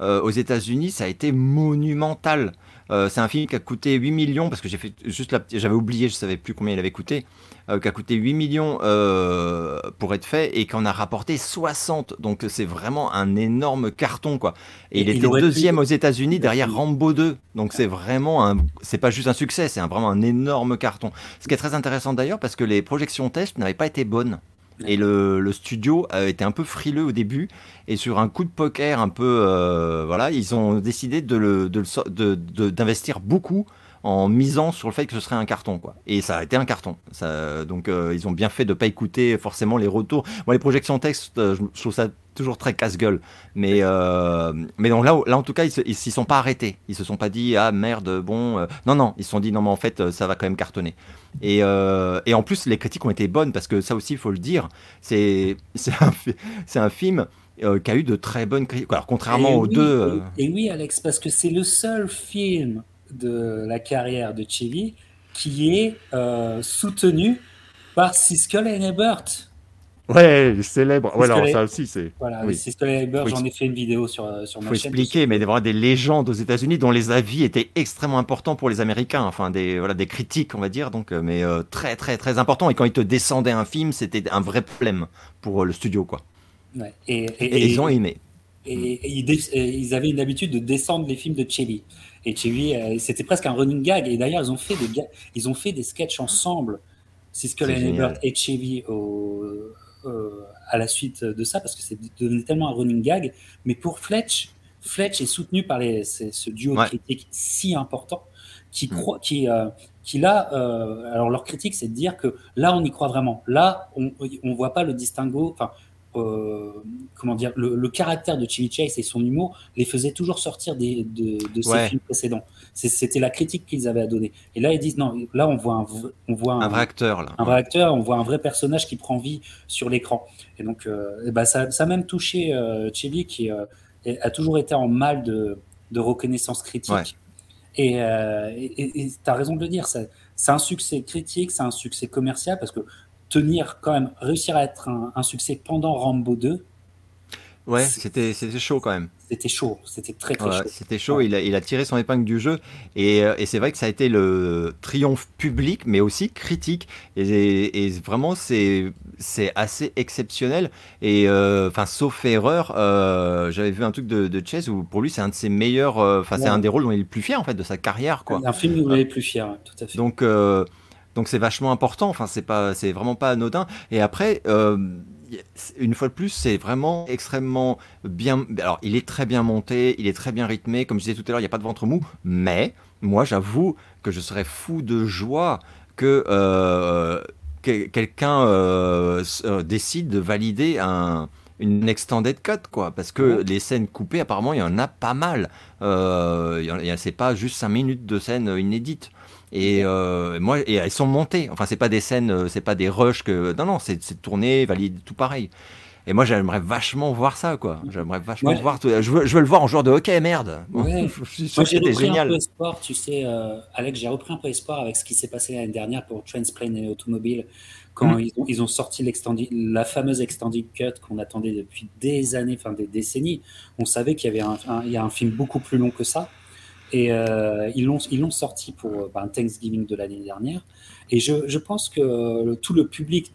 aux États-Unis, ça a été monumental. C'est un film qui a coûté 8 millions, parce que j'ai fait juste j'avais oublié, je savais plus combien il avait coûté. Euh, qui a coûté 8 millions euh, pour être fait et qui en a rapporté 60. Donc c'est vraiment un énorme carton quoi. Et, il était deuxième aux États-Unis derrière Rambo 2. Donc c'est vraiment un, c'est pas juste un succès, c'est vraiment un énorme carton. Ce qui est très intéressant d'ailleurs parce que les projections test n'avaient pas été bonnes. Et le, le, studio a été un peu frileux au début. Et sur un coup de poker un peu. Euh, voilà, ils ont décidé d'investir de, beaucoup en misant sur le fait que ce serait un carton. Quoi. Et ça a été un carton. Donc euh, ils ont bien fait de ne pas écouter forcément les retours. Moi, les projections texte, euh, je trouve ça toujours très casse-gueule. Mais, euh, mais donc là, là, en tout cas, ils s'y sont pas arrêtés. Ils se sont pas dit, ah merde, bon. non, non, ils se sont dit, non, mais en fait, ça va quand même cartonner. Et, et en plus, les critiques ont été bonnes parce que ça aussi, il faut le dire, c'est un, un film. qui a eu de très bonnes critiques. Alors, contrairement aux deux. Et oui, Alex, parce que c'est le seul film de la carrière de Chevy qui est euh, soutenu par Siskel et Ebert. Ouais, célèbre. Ouais, alors ça aussi, c'est. Voilà, oui. Et Ebert, j'en ai fait une vidéo sur, euh, sur ma faut expliquer, mais des, des légendes aux États-Unis dont les avis étaient extrêmement importants pour les Américains, enfin des, voilà, des critiques, on va dire, donc, euh, mais très, très, très importants. Et quand ils te descendaient un film, c'était un vrai problème pour le studio, quoi. Ouais. Et, et, ils ont aimé. Et, ils, ils, avaient une habitude de descendre les films de Chevy. Et euh, c'était presque un running gag. Et d'ailleurs, ils ont fait des ils ont fait des sketchs ensemble, Siskel et Ebert et Chevy euh, à la suite de ça, parce que c'est devenu tellement un running gag. Mais pour Fletch, Fletch est soutenu par les, ce duo critique si important qui mm. croit, qui, euh, qui là, alors leur critique, c'est de dire que là, on y croit vraiment. Là, on ne voit pas le distinguo. Enfin, comment dire, le, caractère de Chevy Chase et son humour les faisait toujours sortir des, de, de ses films précédents. C'était la critique qu'ils avaient à donner. Et là, ils disent non, là, on voit un, on voit un, vrai acteur. Là. Un vrai acteur, on voit un vrai personnage qui prend vie sur l'écran. Et donc, bah, ça, ça, a même touché Chevy qui a toujours été en mal de, de reconnaissance critique. Et tu as raison de le dire, c'est un succès critique, c'est un succès commercial parce que tenir quand même, réussir à être un, succès pendant Rambo 2. Ouais, c'était chaud quand même. C'était chaud, c'était très très chaud. C'était chaud, il, a, il, a, tiré son épingle du jeu et, euh, et c'est vrai que ça a été le triomphe public mais aussi critique et, et vraiment c'est assez exceptionnel et euh, enfin sauf erreur, euh, j'avais vu un truc de, de Chess où pour lui c'est un de ses meilleurs, enfin c'est un des rôles dont il est le plus fier en fait de sa carrière quoi. Un film où il est le plus fier, tout à fait. Donc donc c'est vachement important. Enfin, c'est pas, c'est vraiment pas anodin. Et après, euh, une fois de plus, c'est vraiment extrêmement bien. Alors, il est très bien monté, il est très bien rythmé. Comme je disais tout à l'heure, il n'y a pas de ventre mou. Mais moi, j'avoue que je serais fou de joie que euh, quelqu'un euh, décide de valider un une extended cut quoi parce que les scènes coupées apparemment il y en a pas mal euh, c'est pas juste 5 minutes de scènes inédites et euh, moi, et elles sont montées. Enfin, c'est pas des scènes, euh, c'est pas des rushs que. Non, non, c'est tourné, valide, tout pareil. Et moi, j'aimerais vachement voir ça, quoi. J'aimerais vachement voir. Tout... Je, veux, je veux le voir en joueur de hockey, merde. Ouais. moi, j'ai repris génial. un peu espoir, tu sais, euh, Alex, j'ai repris un peu espoir avec ce qui s'est passé l'année dernière pour Transplane et Automobile, quand hmm. ils, ont, ils, ont, sorti la fameuse extended cut qu'on attendait depuis des années, enfin des décennies. On savait qu'il y avait un, il y a un film beaucoup plus long que ça. Et euh, ils l'ont sorti pour euh, ben, Thanksgiving de l'année dernière. Et je, je, pense que tout le public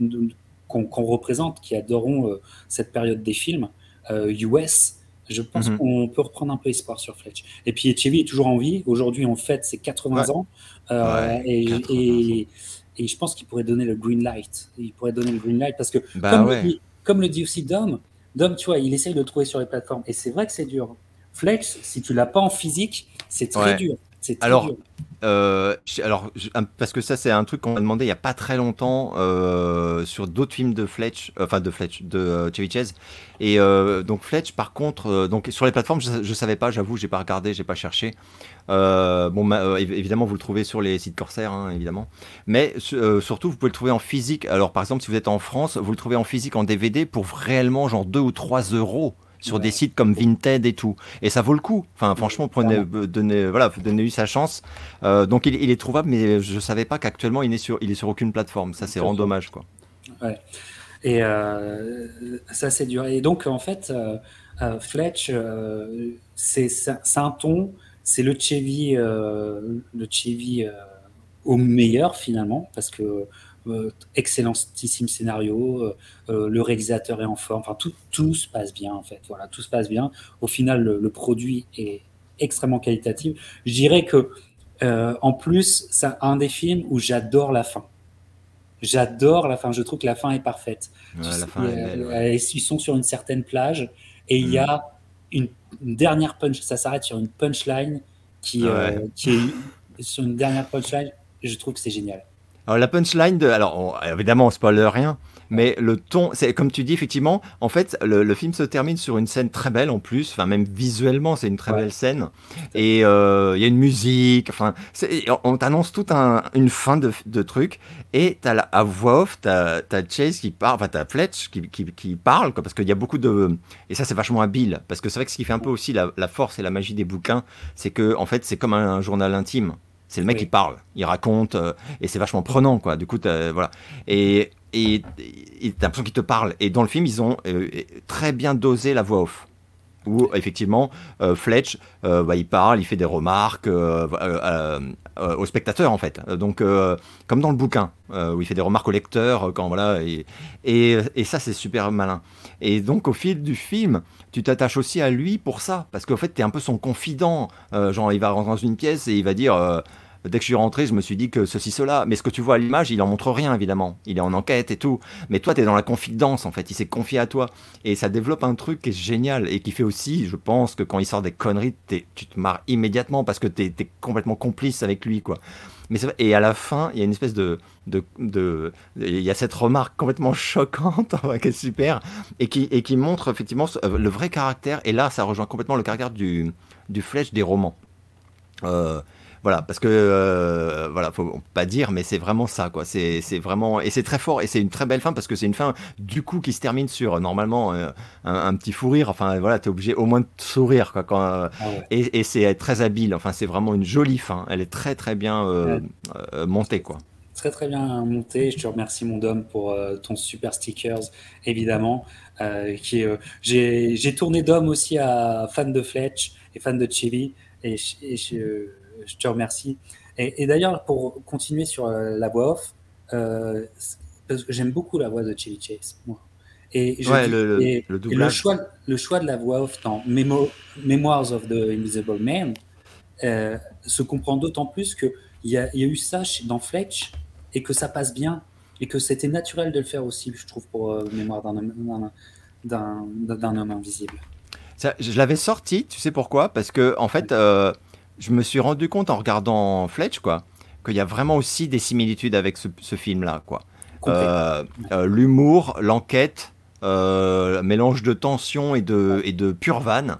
qu'on représente, qui adorons euh, cette période des films US, je pense mhm. qu'on peut reprendre un peu espoir sur Fletch. Et puis Chevy est toujours en vie. Aujourd'hui, en fait, c'est 80 ans. et, et, et, je pense qu'il pourrait donner le green light. Il pourrait donner le green light parce que, bah comme, le dit, comme, le dit, aussi Dom, Dom, tu vois, il essaye de le trouver sur les plateformes. Et c'est vrai que c'est dur. Flex, si tu l'as pas en physique, c'est très dur. alors, euh, alors, parce que ça, c'est un truc qu'on m'a demandé il y a pas très longtemps euh, sur d'autres films de Fletch, euh, enfin de Fletch, de Chevy Chase. Et donc Fletch, par contre, donc sur les plateformes, je, ne savais pas, j'avoue, j'ai pas regardé, j'ai pas cherché. bon, évidemment, vous le trouvez sur les sites Corsair, hein, évidemment. Mais surtout, vous pouvez le trouver en physique. Alors, par exemple, si vous êtes en France, vous le trouvez en physique en DVD pour réellement genre 2 ou 3 euros sur des sites comme Vinted et tout. Et ça vaut le coup. Enfin, franchement, prenez, euh, donnez, voilà, donnez-lui sa chance. Euh, donc, il, est trouvable, mais je ne savais pas qu'actuellement, il est sur, il est sur aucune plateforme. Ça, c'est vraiment dommage, quoi. Ouais. Et euh, ça, c'est dur. Et donc, en fait, Fletch, c'est un ton, c'est le Chevy, le Chevy au meilleur finalement, parce que euh, excellentissime scénario, euh, euh, le réalisateur est en forme, enfin tout, tout se passe bien en fait. Voilà, tout se passe bien. Au final, le, produit est extrêmement qualitatif. Je dirais que en plus, c'est un des films où j'adore la fin. J'adore la fin. Je trouve que la fin est parfaite. ils sont sur une certaine plage et il y a mm. une, dernière punch. Ça s'arrête sur une punchline qui, qui est sur une dernière punchline. Je trouve que c'est génial. Alors la punchline de, alors évidemment on spoil rien, mais le ton, c'est comme tu dis effectivement, en fait le, film se termine sur une scène très belle en plus, enfin même visuellement c'est une très belle scène, et euh, il y a une musique, enfin on t'annonce toute une fin de, de truc, et t'as la à voix off, t'as as Chase qui parle, enfin t'as Fletch qui, qui, qui parle, quoi, parce qu'il y a beaucoup de, et ça c'est vachement habile, parce que c'est vrai que ce qui fait un peu aussi la, force et la magie des bouquins, c'est que en fait c'est comme un journal intime. C'est le mec qui parle, il raconte, euh, et c'est vachement prenant, quoi. Du coup, voilà. Et et t'as l'impression qu'il te parle. Et dans le film, ils ont euh, très bien dosé la voix off. Où effectivement, euh, Fletch, bah, il parle, il fait des remarques au spectateur en fait. Donc, comme dans le bouquin, où il fait des remarques au lecteur, quand voilà. Et, et, et ça, c'est super malin. Et donc, au fil du film, tu t'attaches aussi à lui pour ça, parce qu'en fait, tu es un peu son confident. Euh, genre, il va rentrer dans une pièce et il va dire. Euh, dès que je suis rentré, je me suis dit que ceci, cela. Mais ce que tu vois à l'image, il en montre rien, évidemment. Il est en enquête et tout. Mais toi, tu es dans la confidence, en fait. Il s'est confié à toi. Et ça développe un truc qui est génial et qui fait aussi, je pense, que quand il sort des conneries, tu te marres immédiatement parce que tu es, complètement complice avec lui, quoi. Et à la fin, il y a une espèce de, il y a cette remarque complètement choquante, qui est super, et qui, montre effectivement le vrai caractère. Et là, ça rejoint complètement le caractère du, du flèche des romans. Euh, voilà, parce que euh, voilà, faut pas dire, mais c'est vraiment ça, quoi. C'est vraiment et c'est très fort et c'est une très belle fin parce que c'est une fin du coup qui se termine sur normalement euh, un, petit fou rire. Enfin voilà, t'es obligé au moins de sourire, quoi. Quand, ah Et, c'est très habile. Enfin, c'est vraiment une jolie fin. Elle est très très bien montée, quoi. Très très bien montée. Je te remercie mon dom pour ton super stickers, évidemment. qui j'ai tourné Dom aussi à fan de Fletch et fan de Chili et, je, te remercie. Et, d'ailleurs, pour continuer sur euh, la voix off, euh, parce que j'aime beaucoup la voix de Chili Chase, moi. Et, le, le, choix, le choix de la voix off dans Memoirs of the Invisible Man euh, se comprend d'autant plus qu'il y, a, y a eu ça dans Fletch et que ça passe bien et que c'était naturel de le faire aussi, je trouve, pour Mémoire d'un homme invisible je l'avais sorti, tu sais pourquoi? Parce que, en fait, euh, je me suis rendu compte en regardant Fletch, quoi, qu'il y a vraiment aussi des similitudes avec ce, film-là, quoi. Euh, euh, l'humour, l'enquête, mélange de tension et de, et de pure vanne.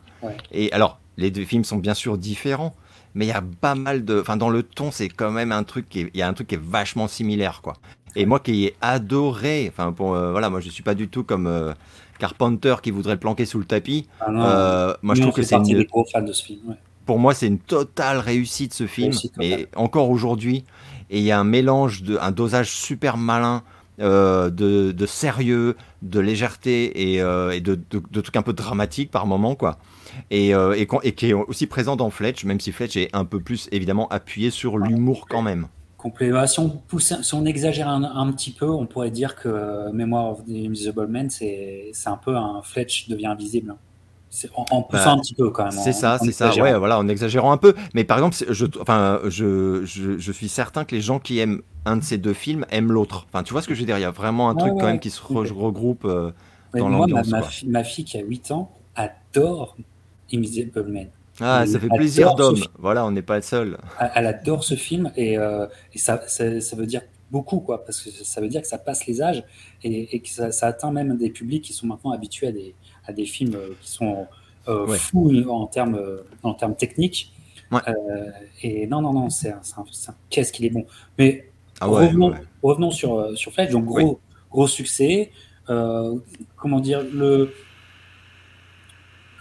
Et alors, les deux films sont bien sûr différents, mais il y a pas mal de. Enfin, dans le ton, c'est quand même un truc qui est, y a un truc qui est vachement similaire, quoi. Et moi qui ai adoré, enfin, pour, voilà, moi je suis pas du tout comme Carpenter qui voudrait le planquer sous le tapis. Ah euh, moi, je trouve que c'est une... gros fans de ce film. Pour moi, c'est une totale réussite ce film, et encore aujourd'hui. Et il y a un mélange, de, un dosage super malin euh, de, sérieux, de légèreté et, euh, de, trucs un peu dramatiques par moment, quoi. Et, et, et, qui est aussi présent dans Fletch, même si Fletch est un peu plus évidemment appuyé sur l'humour quand même. Si, on pousse, si on exagère un, petit peu, on pourrait dire que euh, Memoir of the Invisible Man, c'est un peu un Fletch devient invisible. En, en poussant bah, un petit peu quand même. C'est ça, c'est ça. Ouais, voilà, en exagérant un peu. Mais par exemple, je, enfin, je, je, je, suis certain que les gens qui aiment un de ces deux films aiment l'autre. Enfin, tu vois ce que je veux dire? Il y a vraiment un truc quand même qui se regroupe euh, dans l'ambiance. Ma, ma, ma, fille qui a 8 ans adore Invisible Man. Ah, ça fait plaisir, Dom. Voilà, on n'est pas le seul. Elle adore ce film et, euh, ça, ça, veut dire beaucoup, quoi, parce que ça veut dire que ça passe les âges et, que ça, atteint même des publics qui sont maintenant habitués à des, à des films euh, qui sont euh, fous en termes, en termes techniques. et non, non, non, c'est qu'est-ce qu'il est bon. Mais ah revenons, revenons, sur, sur Flash, donc gros, gros succès. comment dire, le,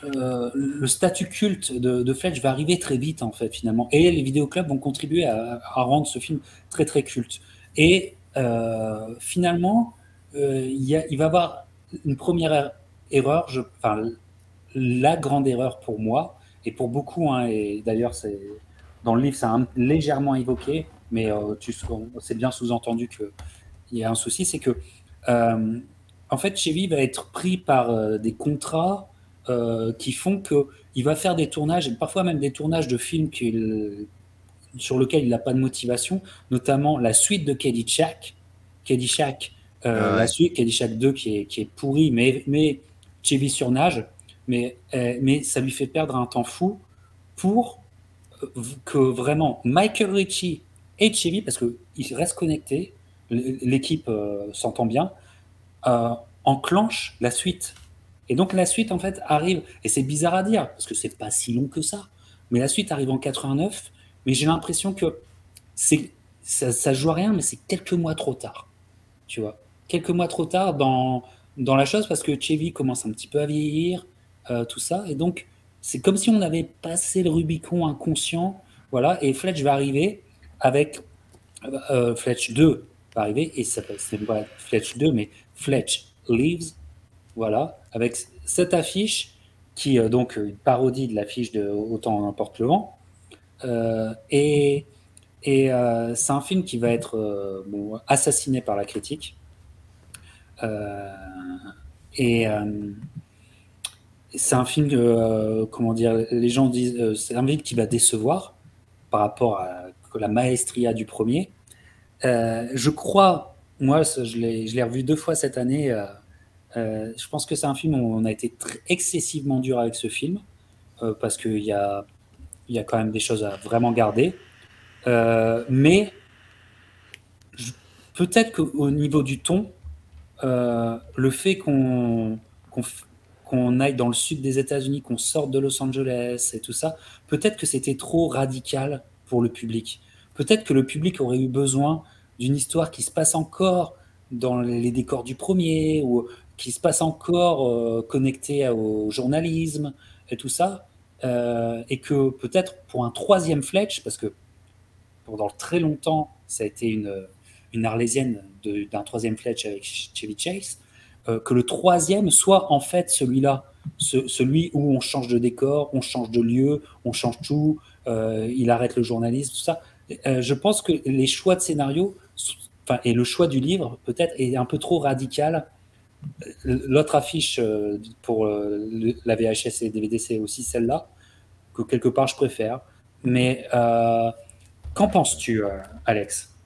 euh, le statut culte de, de, Fletch va arriver très vite en fait finalement. Et les vidéoclubs vont contribuer à, rendre ce film très très culte. Et euh, finalement euh, il, y a, il va avoir une première erreur je, enfin la grande erreur pour moi et pour beaucoup hein, et d'ailleurs c'est dans le livre c'est légèrement évoqué mais tu c'est bien sous-entendu que il y a un souci c'est que en fait Chevy va être pris par des contrats euh, qui font qu'il va faire des tournages, et parfois même des tournages de films sur lesquels il n'a pas de motivation, notamment la suite de Caddyshack, euh, ah la suite Caddyshack 2 qui est, qui est pourri, mais, mais Chevy surnage, mais, euh, mais ça lui fait perdre un temps fou pour que vraiment Michael Ritchie et Chevy, parce qu'ils restent connectés, l'équipe s'entend bien, enclenchent la suite et donc la suite, en fait, arrive, et c'est bizarre à dire, parce que c'est pas si long que ça, mais la suite arrive en 89, mais j'ai l'impression que c'est ça, ça joue à rien, mais c'est quelques mois trop tard. Tu vois Quelques mois trop tard dans, dans la chose, parce que Chevy commence un petit peu à vieillir, euh, tout ça, et donc c'est comme si on avait passé le Rubicon inconscient, voilà, et Fletch va arriver avec euh, Fletch 2 va arriver, et ça c'est pas Fletch 2, mais Fletch Leaves voilà, avec cette affiche qui est euh, donc une parodie de l'affiche de Autant n'importe le vent. Et c'est un film qui va être assassiné par la critique. Et c'est un film, comment dire, les gens disent, c'est un film qui va décevoir par rapport à que la maestria du premier. je crois, moi, je l'ai revu deux fois cette année. je pense que c'est un film où on a été excessivement dur avec ce film parce qu'il y a, y a quand même des choses à vraiment garder. mais peut-être qu'au niveau du ton, euh, le fait qu'on aille dans le sud des États-Unis, qu'on sorte de Los Angeles et tout ça, peut-être que c'était trop radical pour le public. Peut-être que le public aurait eu besoin d'une histoire qui se passe encore dans les décors du premier ou qui se passe encore euh, connectée au journalisme et tout ça. Euh, et que peut-être pour un troisième Fletch, parce que pendant très longtemps, ça a été une, une arlésienne d'un troisième Fletch avec Chevy Chase, euh, que le troisième soit en fait celui-là, celui où on change de décor, on change de lieu, on change tout, euh, il arrête le journalisme, tout ça. Euh, je pense que les choix de scénario, et le choix du livre peut-être est un peu trop radical. L'autre affiche pour la VHS et DVD, c'est aussi celle-là, que quelque part je préfère. Mais qu'en penses-tu, Alex?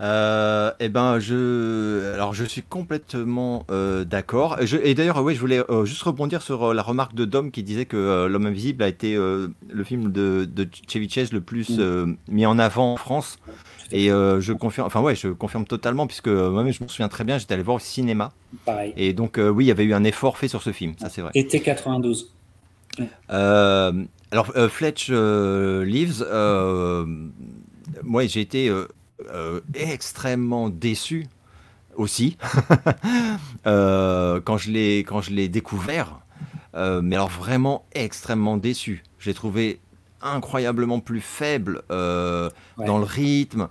Euh, eh ben, je, alors je suis complètement euh, d'accord. Et d'ailleurs, oui, je voulais euh, juste rebondir sur la remarque de Dom qui disait que L'homme invisible a été le film de, de Chevy Chase le plus mis en avant en France. Et je confirme, enfin ouais, je confirme totalement puisque moi-même je me souviens très bien, j'étais allé voir au cinéma. Pareil. Et donc oui, il y avait eu un effort fait sur ce film, ça c'est vrai. Été 92. alors Fletch Lives, moi j'ai été euh, extrêmement déçu aussi euh, quand je l'ai quand je l'ai découvert. Euh, mais alors vraiment extrêmement déçu. J'ai trouvé incroyablement plus faible dans le rythme.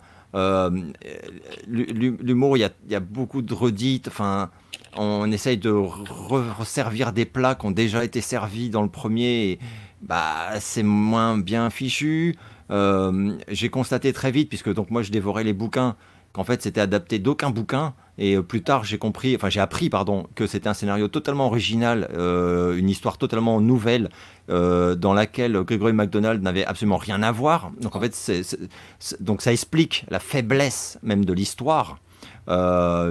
L'humour, il y, a, beaucoup de redites. Enfin, on essaye de resservir des plats qui ont déjà été servis dans le premier. Et, bah, c'est moins bien fichu. Euh, j'ai constaté très vite, puisque donc moi je dévorais les bouquins, qu'en fait c'était adapté d'aucun bouquin. Et euh, plus tard, j'ai compris, enfin j'ai appris, pardon, que c'était un scénario totalement original, euh, une histoire totalement nouvelle, dans laquelle Gregory MacDonald n'avait absolument rien à voir. Donc en fait, donc ça explique la faiblesse même de l'histoire,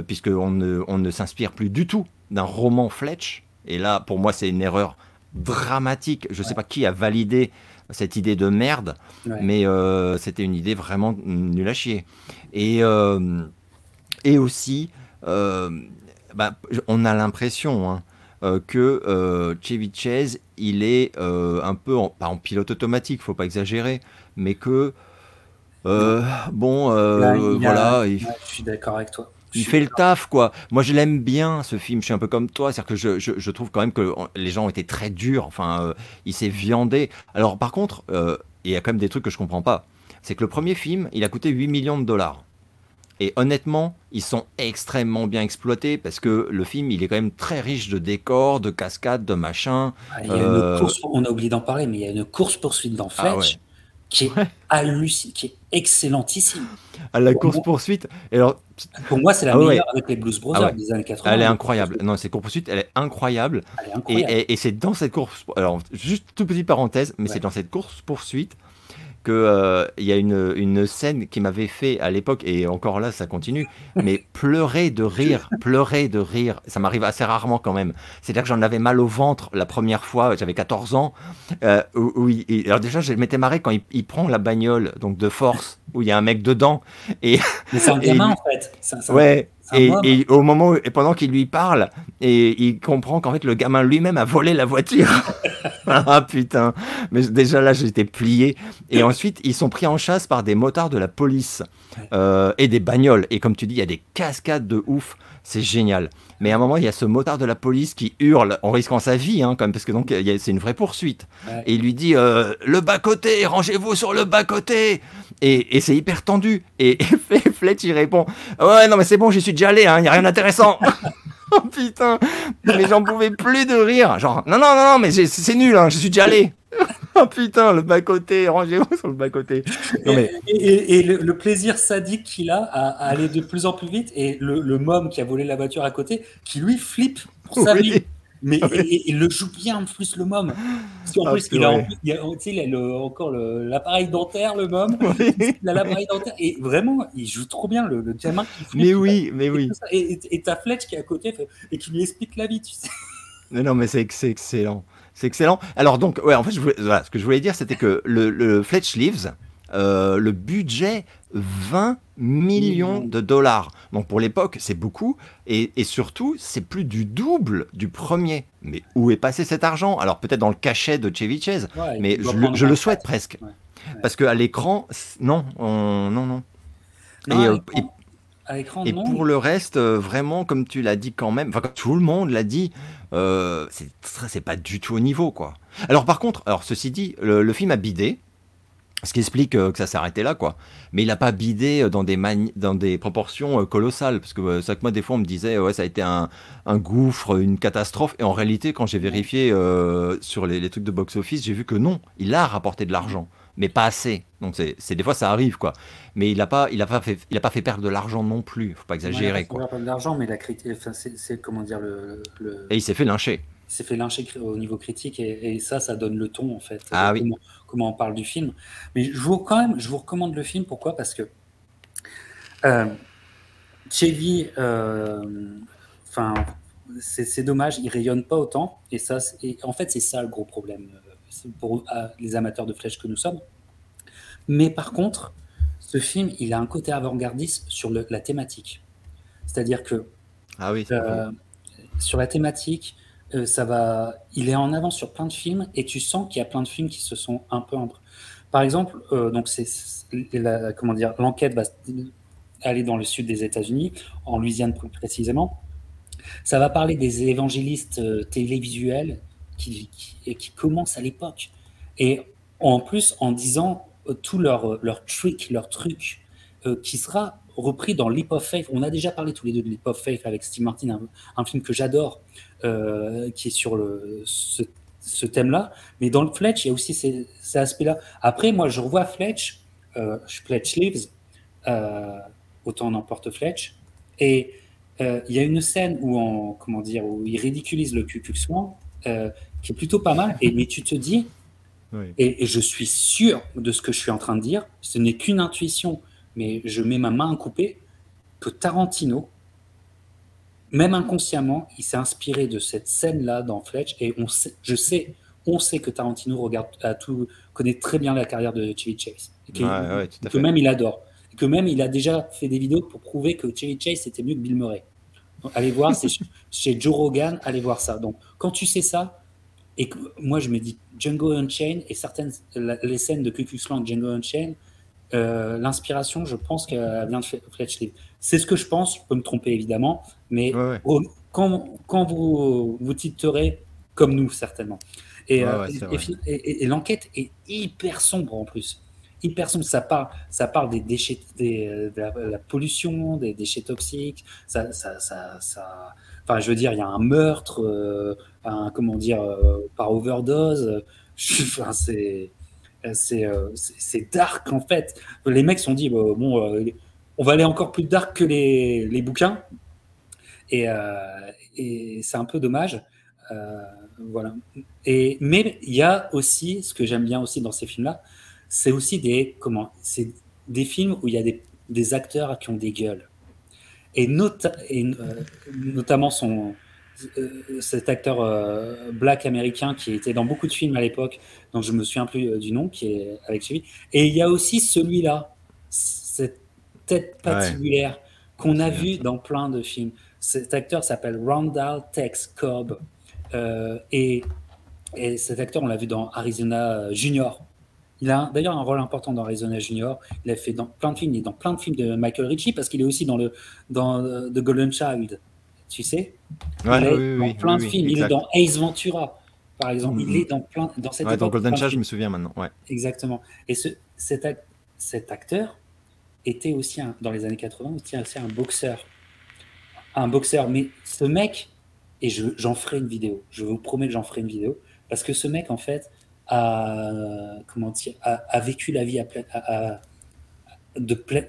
puisqu'on ne, on ne s'inspire plus du tout d'un roman Fletch. Et là, pour moi, c'est une erreur dramatique. Je ne sais pas qui a validé cette idée de merde, mais euh, c'était une idée vraiment nulle à chier. Et, euh, et aussi, euh, bah, on a l'impression hein, que Chevy Chase, il est un peu, en, pas en pilote automatique, faut pas exagérer, mais que, bon, voilà. je suis d'accord avec toi il fait le taf, quoi. Moi, je l'aime bien, ce film. Je suis un peu comme toi. C'est-à-dire que je, je, je, trouve quand même que les gens ont été très durs. Enfin, euh, il s'est viandé. Alors, par contre, euh, il y a quand même des trucs que je comprends pas. C'est que le premier film, il a coûté 8 millions de dollars. Et honnêtement, ils sont extrêmement bien exploités parce que le film, il est quand même très riche de décors, de cascades, de machins. Ah, il y a une euh, course, on a oublié d'en parler, mais il y a une course-poursuite dans ah Fletch qui est qui est excellentissime. À la course poursuite. Et alors, pour moi, c'est la ah meilleure avec les Blues Brothers ah des années 80. Elle est incroyable. Non, cette course poursuite, elle est incroyable. Elle est incroyable. Et, et, c'est dans cette course. Alors, juste toute petite parenthèse, mais c'est dans cette course poursuite qu'il euh, y a une, une scène qui m'avait fait à l'époque, et encore là ça continue, mais pleurer de rire, pleurer de rire, ça m'arrive assez rarement quand même. C'est-à-dire que j'en avais mal au ventre la première fois, j'avais 14 ans, euh, où, alors déjà je m'étais marré quand il, prend la bagnole, donc de force, où il y a un mec dedans. Et, mais c'est un gamin en fait. ouais, et, au moment et pendant qu'il lui parle, et il comprend qu'en fait le gamin lui-même a volé la voiture. ah putain, mais déjà là j'étais plié. Et ensuite ils sont pris en chasse par des motards de la police euh, et des bagnoles. Et comme tu dis, il y a des cascades de ouf. C'est génial. Mais à un moment, il y a ce motard de la police qui hurle en risquant sa vie, hein, quand même, parce que donc c'est une vraie poursuite. Et il lui dit euh, le bas côté, rangez-vous sur le bas côté. Et, c'est hyper tendu. Et, et Fletch il répond ouais non mais c'est bon, j'y suis déjà allé, il hein, n'y a rien d'intéressant. oh putain, mais j'en pouvais plus de rire. Genre non non non, non mais c'est nul, hein, je suis déjà allé. oh putain, le bas-côté, rangez-vous sur le bas-côté. Et, le, plaisir sadique qu'il a à, aller de plus en plus vite, et le, le môme qui a volé la voiture à côté, qui lui flippe pour sa vie. Mais il le joue bien en plus, le môme. Parce qu'en ah, plus, il a, il a, encore l'appareil dentaire, le môme. Il a l'appareil dentaire. Et vraiment, il joue trop bien, le, le gamin qui Mais oui, mais oui. Et ta Fletch qui est à côté et qui lui explique la vie, tu sais. Non, non, mais c'est excellent. C'est excellent. Alors donc, ouais, en fait, je ce que je voulais dire, c'était que le, le Fletch Leaves, euh, le budget 20 millions de dollars. Donc pour l'époque, c'est beaucoup. Et, surtout, c'est plus du double du premier. Mais où est passé cet argent? Alors peut-être dans le cachet de Chevy Chase. mais je, le, souhaite presque. Parce qu'à l'écran, non, non, non. et, euh, et, pour le reste, euh, vraiment, comme tu l'as dit quand même, enfin, tout le monde l'a dit, euh, c'est pas du tout au niveau, quoi. Alors par contre, alors ceci dit, le film a bidé. Ce qui explique euh, que ça s'est arrêté là, quoi. Mais il n'a pas bidé euh, dans des, dans des proportions euh, colossales. Parce que ça que moi, des fois, on me disait, ouais, ça a été un, gouffre, une catastrophe. Et en réalité, quand j'ai vérifié sur les, trucs de box-office, j'ai vu que non, il a rapporté de l'argent, mais pas assez. Donc, c'est des fois, ça arrive, quoi. Mais il n'a pas, il a pas, fait, il a pas fait perdre de l'argent non plus. faut pas exagérer, quoi. Il n'a pas de l'argent, mais la c'est comment dire le... Et il s'est fait lyncher s'est fait lyncher au niveau critique et, ça, ça donne le ton en fait. Ah oui comment on parle du film. Mais je vous, quand même, je vous recommande le film. Pourquoi? Parce que euh, Chevy, euh, enfin, c'est dommage, il rayonne pas autant. Et ça, et en fait, c'est ça le gros problème euh, pour les amateurs de flèches que nous sommes. Mais par contre, ce film, il a un côté avant-gardiste sur la thématique. C'est-à-dire que ah oui, euh, sur la thématique, euh, ça va, il est en avance sur plein de films et tu sens qu'il y a plein de films qui se sont un peu Par exemple, euh, donc c'est comment dire, l'enquête va aller dans le sud des États-Unis, en Louisiane plus précisément. Ça va parler des évangélistes euh, télévisuels qui, qui, commencent à l'époque. Et en plus, en disant tout leur, leur trick, leur truc, qui sera repris dans Leap of Faith. On a déjà parlé tous les deux de Leap of Faith avec Steve Martin, un, film que j'adore, euh, qui est sur le, ce, thème-là. Mais dans le Fletch, il y a aussi ces, aspects-là. Après, moi, je revois Fletch, euh, Fletch Lives, euh, autant n'emporte Fletch, et euh, il y a une scène où, on, comment dire, où il ridiculise le Ku qui est plutôt pas mal, et, mais tu te dis, et, et, je suis sûr de ce que je suis en train de dire, ce n'est qu'une intuition mais je mets ma main à couper, que Tarantino, même inconsciemment, il s'est inspiré de cette scène-là dans Fletch, et on sait, je sais, on sait que Tarantino regarde à tout, connaît très bien la carrière de Chevy Chase, et que, même il adore, et que même il a déjà fait des vidéos pour prouver que Chevy Chase était mieux que Bill Murray. allez voir, c'est chez Joe Rogan, allez voir ça. Donc, quand tu sais ça, et que moi je me dis Django Unchained et certaines les scènes de Ku Klux Django Unchained, euh, l'inspiration, je pense qu'elle vient de Fletch C'est ce que je pense, je peux me tromper évidemment, mais quand, quand, vous vous titrerez comme nous, certainement. Et, euh, et, l'enquête est hyper sombre en plus. Hyper sombre. Ça parle, ça parle des déchets, des, de, la, pollution, des déchets toxiques. Ça, ça, ça, ça, enfin, je veux dire, il y a un meurtre, euh, un, comment dire, par overdose. Enfin, c'est euh, euh, c'est dark en fait. Les mecs se sont dit bon, euh, on va aller encore plus dark que les, les bouquins, et, c'est un peu dommage. voilà. Et mais il y a aussi ce que j'aime bien aussi dans ces films-là, c'est aussi des comment, des films où il y a des, des acteurs qui ont des gueules. Et, et notamment son, euh, cet acteur euh, black américain qui était dans beaucoup de films à l'époque, dont je me souviens plus euh, du nom, qui est avec lui. Et il y a aussi celui-là, cette tête patibulaire qu'on a vu dans plein de films. Cet acteur s'appelle Randall Tex Cobb. et, et, cet acteur, on l'a vu dans Arizona Junior. Il a d'ailleurs un rôle important dans Arizona Junior. Il a fait dans plein de films. Il est dans plein de films de Michael Ritchie parce qu'il est aussi dans, le, dans The Golden Child tu sais. il est dans plein de films. il est dans Ace Ventura, par exemple. Il est dans plein dans cette ouais, Dans Golden Child, je me souviens maintenant. Ouais. Exactement. Et ce, cet, cet acteur était aussi un, dans les années 80 aussi un boxeur, un boxeur. Mais ce mec, et j'en ferai une vidéo. Je vous promets que j'en ferai une vidéo parce que ce mec en fait a comment dire a, vécu la vie à, à, de, pleine,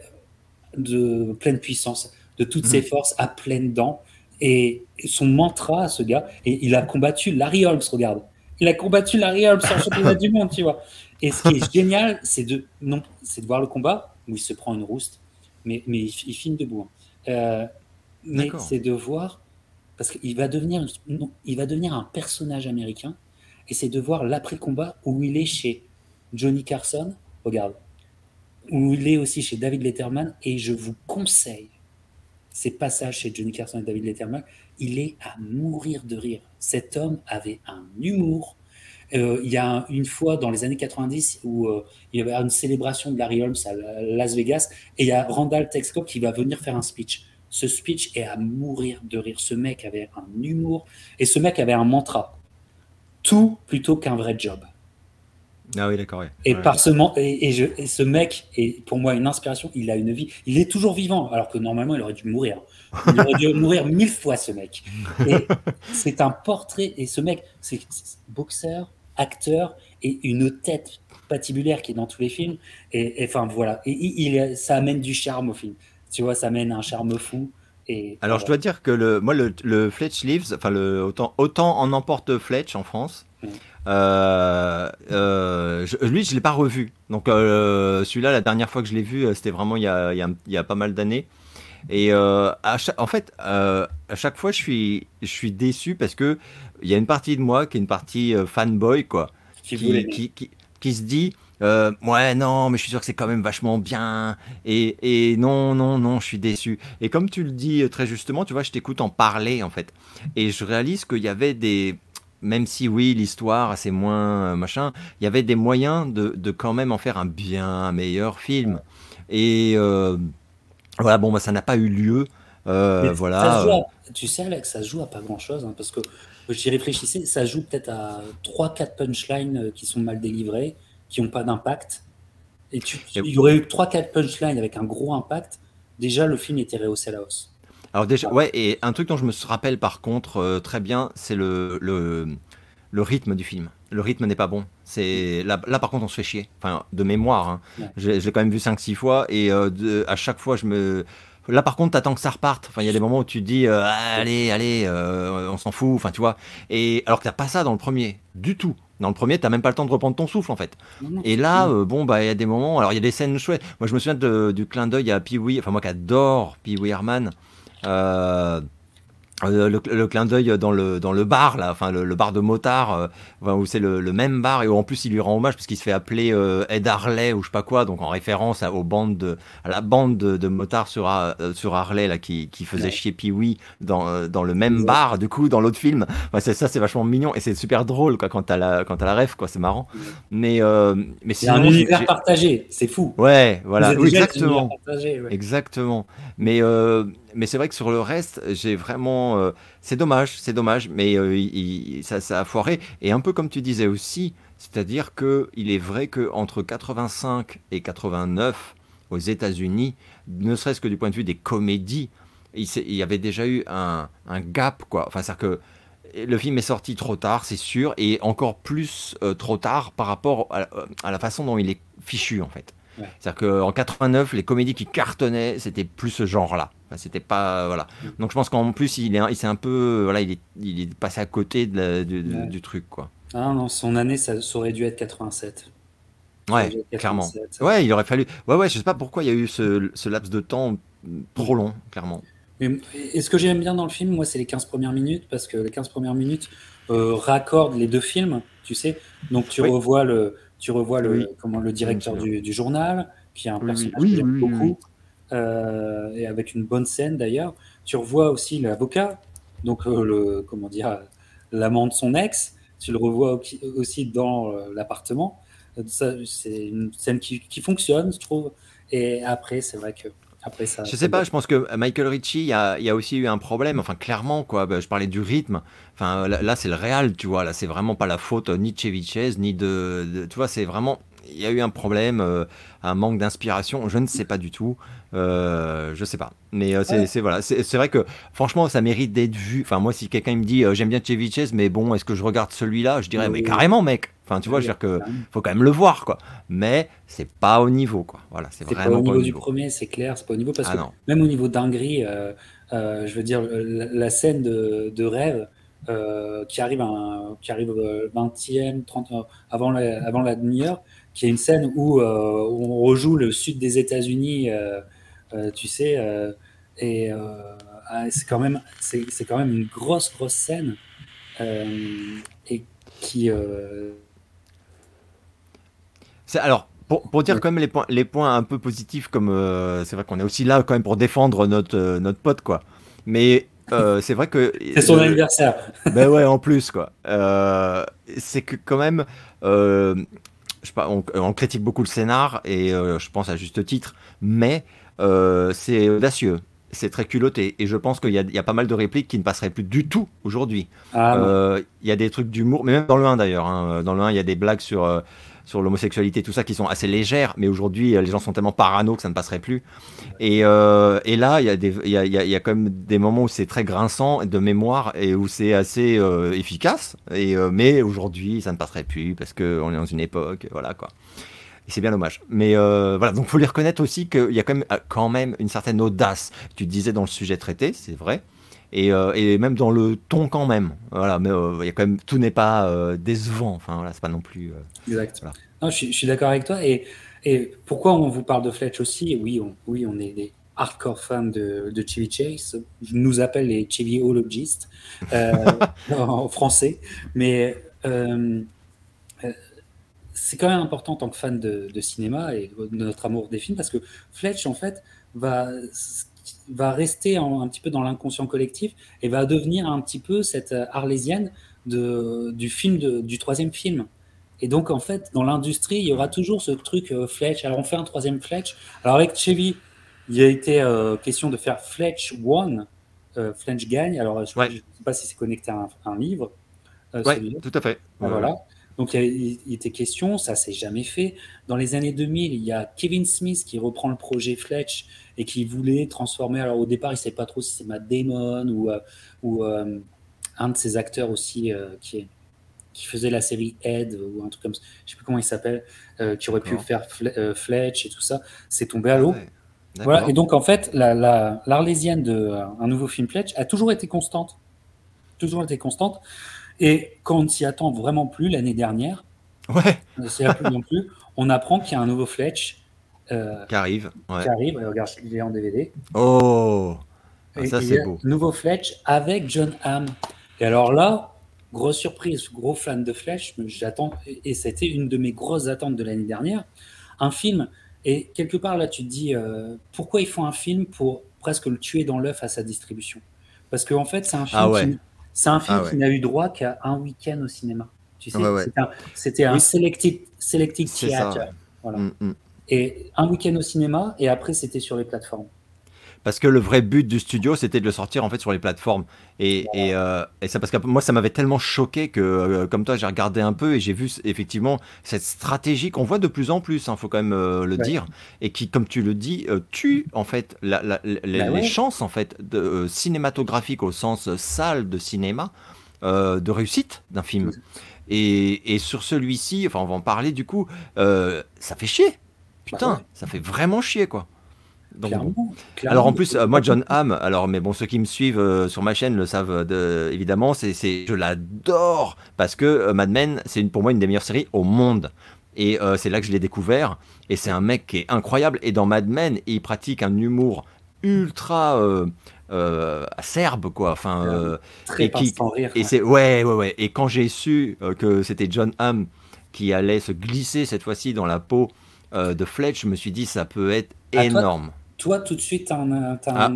de pleine puissance, de toutes ses mhm. forces à pleines dents Et son mantra, ce gars, et il a combattu Larry Holmes, regarde. Il a combattu Larry Holmes en championnat du monde, tu vois. Et ce qui est génial, c'est de, non, c'est de voir le combat où il se prend une rouste, mais, mais il, filme debout. Hein. Euh, mais c'est de voir, parce qu'il va devenir, il va devenir un personnage américain, et c'est de voir l'après-combat où il est chez Johnny Carson, regarde, où il est aussi chez David Letterman, et je vous conseille ces passages chez Johnny Carson et David Letterman, il est à mourir de rire. Cet homme avait un humour. Euh, il y a une fois dans les années 90 où euh, il y avait une célébration de Larry Holmes à Las Vegas et il y a Randall Texcock qui va venir faire un speech. Ce speech est à mourir de rire. Ce mec avait un humour et ce mec avait un mantra. Tout plutôt qu'un vrai job. Ah oui, d'accord. Et, par ce, et, et, ce mec est pour moi une inspiration. Il a une vie. Il est toujours vivant, alors que normalement, il aurait dû mourir. Il aurait dû mourir mille fois, ce mec. c'est un portrait. Et ce mec, c'est boxeur, acteur et une tête patibulaire qui est dans tous les films. Et enfin, voilà. Et il, ça amène du charme au film. Tu vois, ça amène un charme fou. Et, Alors, je dois dire que le, moi, le, Fletch Leaves, enfin, le, autant, autant en emporte Fletch en France. Euh, euh, lui, je l'ai pas revu. Donc euh, celui-là, la dernière fois que je l'ai vu, c'était vraiment il y a, il y a, pas mal d'années. Et à en fait, à chaque fois, je suis, je suis déçu parce que il y a une partie de moi qui est une partie fanboy, quoi, qui, qui, qui, se dit. ouais, non, mais je suis sûr que c'est quand même vachement bien. Et, et, non, non, non, je suis déçu. Et comme tu le dis très justement, tu vois, je t'écoute en parler en fait. Et je réalise qu'il y avait des, même si oui, l'histoire, c'est moins euh, machin, il y avait des moyens de, de, quand même en faire un bien meilleur film. Et euh, voilà, bon, bah, ça n'a pas eu lieu. Euh, voilà. tu sais, Alex, ça se joue à pas grand-chose, hein, parce que j'y réfléchissais, ça joue peut-être à 3-4 punchlines qui sont mal délivrées, qui n'ont pas d'impact. Et tu, il y aurait eu 3-4 punchlines avec un gros impact, déjà le film était rehaussé à la hausse. Alors déjà, ouais, et un truc dont je me rappelle par contre euh, très bien, c'est le, le, le, rythme du film. Le rythme n'est pas bon. C'est là, là, par contre, on se fait chier. Enfin, de mémoire. Hein. Je, l'ai quand même vu 5-6 fois et euh, à chaque fois, je me Là, par contre, t'attends que ça reparte. Enfin, il y a des moments où tu te dis, euh, allez, allez, on s'en fout. Enfin, tu vois. Et alors que t'as pas ça dans le premier, du tout. Dans le premier, t'as même pas le temps de reprendre ton souffle, en fait. Et là, bon, bah, il y a des moments. Alors, il y a des scènes chouettes. Moi, je me souviens du clin d'œil à Pee-wee. Enfin, moi qui adore Pee-wee Herman. Euh, euh, le, clin d'œil dans le, dans le bar, là, enfin le, bar de motard, euh, où c'est le, même bar, et où en plus il lui rend hommage parce qu'il se fait appeler Ed Harley ou je sais pas quoi, donc en référence à, aux bandes de, à la bande de, de motards sur, sur Harley là, qui, qui faisait chier Pee-Wee dans, dans le même bar, du coup, dans l'autre film. c'est, ça, c'est vachement mignon et c'est super drôle quoi, quand t'as la, quand as la ref, quoi, c'est marrant. Mais, mais c'est un univers partagé, c'est fou. Ouais, voilà, exactement. Exactement. Mais mais c'est vrai que sur le reste, j'ai vraiment. Euh, c'est dommage, c'est dommage, mais euh, ça, ça, a foiré. Et un peu comme tu disais aussi, c'est-à-dire qu'il est vrai qu'entre 85 et 89, aux États-Unis, ne serait-ce que du point de vue des comédies, il, il y avait déjà eu un, un gap, quoi. Enfin, c'est-à-dire que le film est sorti trop tard, c'est sûr, et encore plus euh, trop tard par rapport à, à, la façon dont il est fichu, en fait. C'est-à-dire qu'en 89, les comédies qui cartonnaient, c'était plus ce genre-là. C'était pas voilà. Donc je pense qu'en plus il est, il s'est un peu voilà, il est, il est passé à côté de du truc quoi. Ah non, son année ça, aurait dû être 87. Ouais, clairement. Ouais, il aurait fallu. Ouais, ouais, je sais pas pourquoi il y a eu ce, ce laps de temps trop long, clairement. et ce que j'aime bien dans le film, moi, c'est les 15 premières minutes, parce que les 15 premières minutes euh, raccordent les deux films, tu sais. Donc tu revois le, tu revois le, comment, le directeur du, du, journal, qui est un personnage que j'aime beaucoup, euh, et avec une bonne scène d'ailleurs. Tu revois aussi l'avocat, donc euh, le, comment dire, l'amant de son ex. Tu le revois aussi dans euh, l'appartement. C'est une scène qui, qui, fonctionne, je trouve. Et après, c'est vrai que après ça, je sais pas, je pense que Michael Ritchie, il y a, y a, aussi eu un problème, enfin clairement quoi, bah, je parlais du rythme, enfin là, c'est le réel, tu vois, là c'est vraiment pas la faute ni de Chevy ni de, tu vois, c'est vraiment, il y a eu un problème, euh, un manque d'inspiration, je ne sais pas du tout, euh, je sais pas, mais euh, c'est voilà, c'est vrai que franchement ça mérite d'être vu, enfin moi si quelqu'un me dit j'aime bien Chevy mais bon est-ce que je regarde celui-là, je dirais mais carrément mec, Enfin, tu vois, je veux dire que faut quand même le voir, quoi. Mais c'est pas au niveau, quoi. Voilà, c'est vraiment pas au niveau, du premier, c'est clair, c'est pas au niveau parce ah que même au niveau dinguerie, euh, euh, je veux dire, la, scène de, rêve euh, qui arrive, un, qui arrive 20e, 30 avant la, avant la demi-heure, qui est une scène où, on rejoue le sud des États-Unis, tu sais, et ah, c'est quand même, c'est quand même une grosse, grosse scène et qui alors, pour, dire quand même les points, les points un peu positifs, comme euh, c'est vrai qu'on est aussi là quand même pour défendre notre, euh, notre pote, quoi. Mais euh, c'est vrai que. c'est son anniversaire. ben ouais, en plus, quoi. c'est que quand même. Je pas, on, critique beaucoup le scénar, et je pense à juste titre, mais c'est audacieux. C'est très culotté et je pense qu'il y, y, a pas mal de répliques qui ne passeraient plus du tout aujourd'hui. Ah, il y a des trucs d'humour, mais même dans le 1 d'ailleurs. Hein. Dans le 1, il y a des blagues sur sur l'homosexualité, tout ça, qui sont assez légères, mais aujourd'hui, euh, les gens sont tellement parano que ça ne passerait plus. Et, euh, et là, il y, a des, y a, y a quand même des moments où c'est très grinçant de mémoire et où c'est assez euh, efficace. Et, mais aujourd'hui, ça ne passerait plus parce qu'on est dans une époque, voilà quoi. Et c'est bien dommage. Mais voilà, donc faut lui reconnaître aussi qu'il y a quand même, quand même une certaine audace. Tu disais dans le sujet traité, c'est vrai. Et, et, même dans le ton quand même. Voilà, mais il y a quand même tout n'est pas décevant. Enfin voilà, c'est pas non plus. exact. Non, je, suis d'accord avec toi. Et, et, pourquoi on vous parle de Fletch aussi? Oui, on, oui, on est des hardcore fans de, de Chevy Chase. Je nous appelle les Chevyologistes euh, en français. Mais euh, euh, c'est quand même important en tant que fan de, de, cinéma et de notre amour des films parce que Fletch, en fait, va va rester un petit peu dans l'inconscient collectif et va devenir un petit peu cette arlésienne de, du film de, du troisième film. Et donc, en fait, dans l'industrie, il y aura toujours ce truc euh, Fletch. Alors, on fait un troisième Fletch. Alors, avec Chevy, il a été euh, question de faire Fletch One. Euh, Fletch gagne. Alors, je ne sais pas si c'est connecté à un, livre. oui, tout à fait. Ah, voilà. Donc, il, il, était question, ça s'est jamais fait. Dans les années 2000, il y a Kevin Smith qui reprend le projet Fletch et qui voulait transformer. Alors, au départ, il ne savait pas trop si c'est Matt Damon ou, ou un de ses acteurs aussi qui est qui faisait la série Ed ou un truc comme ça, je sais plus comment il s'appelle, euh, qui aurait pu faire euh, Fletch et tout ça, c'est tombé à l'eau. Voilà. Et donc en fait, l'Arlésienne la, de euh, un nouveau film Fletch a toujours été constante, toujours été constante. Et quand on ne s'y attend vraiment plus l'année dernière, ouais. non plus, on apprend qu'il y a un nouveau Fletch qui arrive. Qui arrive. regarde, il est en DVD. Oh, ah, ça c'est beau. Nouveau Fletch avec John Hamm. Et alors là, grosse surprise, gros fan de Flash, j'attends, et c'était une de mes grosses attentes de l'année dernière, un film, et quelque part là tu te dis, euh, pourquoi ils font un film pour presque le tuer dans l'œuf à sa distribution? Parce qu'en en fait c'est un film, ah qui, c'est un film ah qui n'a eu droit qu'à un week-end au cinéma. Tu sais, c'était un, selected, selected theater. Voilà. Mm, mm. Et un week-end au cinéma, et après c'était sur les plateformes parce que le vrai but du studio c'était de le sortir en fait sur les plateformes. Et, et, euh, et ça parce que moi ça m'avait tellement choqué que euh, comme toi j'ai regardé un peu et j'ai vu effectivement cette stratégie qu'on voit de plus en plus il hein, faut quand même euh, le dire. Et qui comme tu le dis tue en fait la, la, bah les chances en fait de, cinématographiques au sens salle de cinéma de réussite d'un film. Et, et, sur celui-ci enfin on va en parler du coup ça fait chier. Bah putain ça fait vraiment chier quoi alors en plus, euh, moi John Hamm, alors mais bon ceux qui me suivent euh, sur ma chaîne le savent euh, évidemment, c'est, je l'adore parce que Mad Men c'est une, pour moi une des meilleures séries au monde. Et c'est là que je l'ai découvert et c'est un mec qui est incroyable. Et dans Mad Men il pratique un humour ultra acerbe quoi, enfin et qui et c'est ouais ouais ouais. Et quand j'ai su que c'était John Hamm qui allait se glisser cette fois-ci dans la peau de Fletch, je me suis dit ça peut être énorme toi, tout de suite, tu as, ah.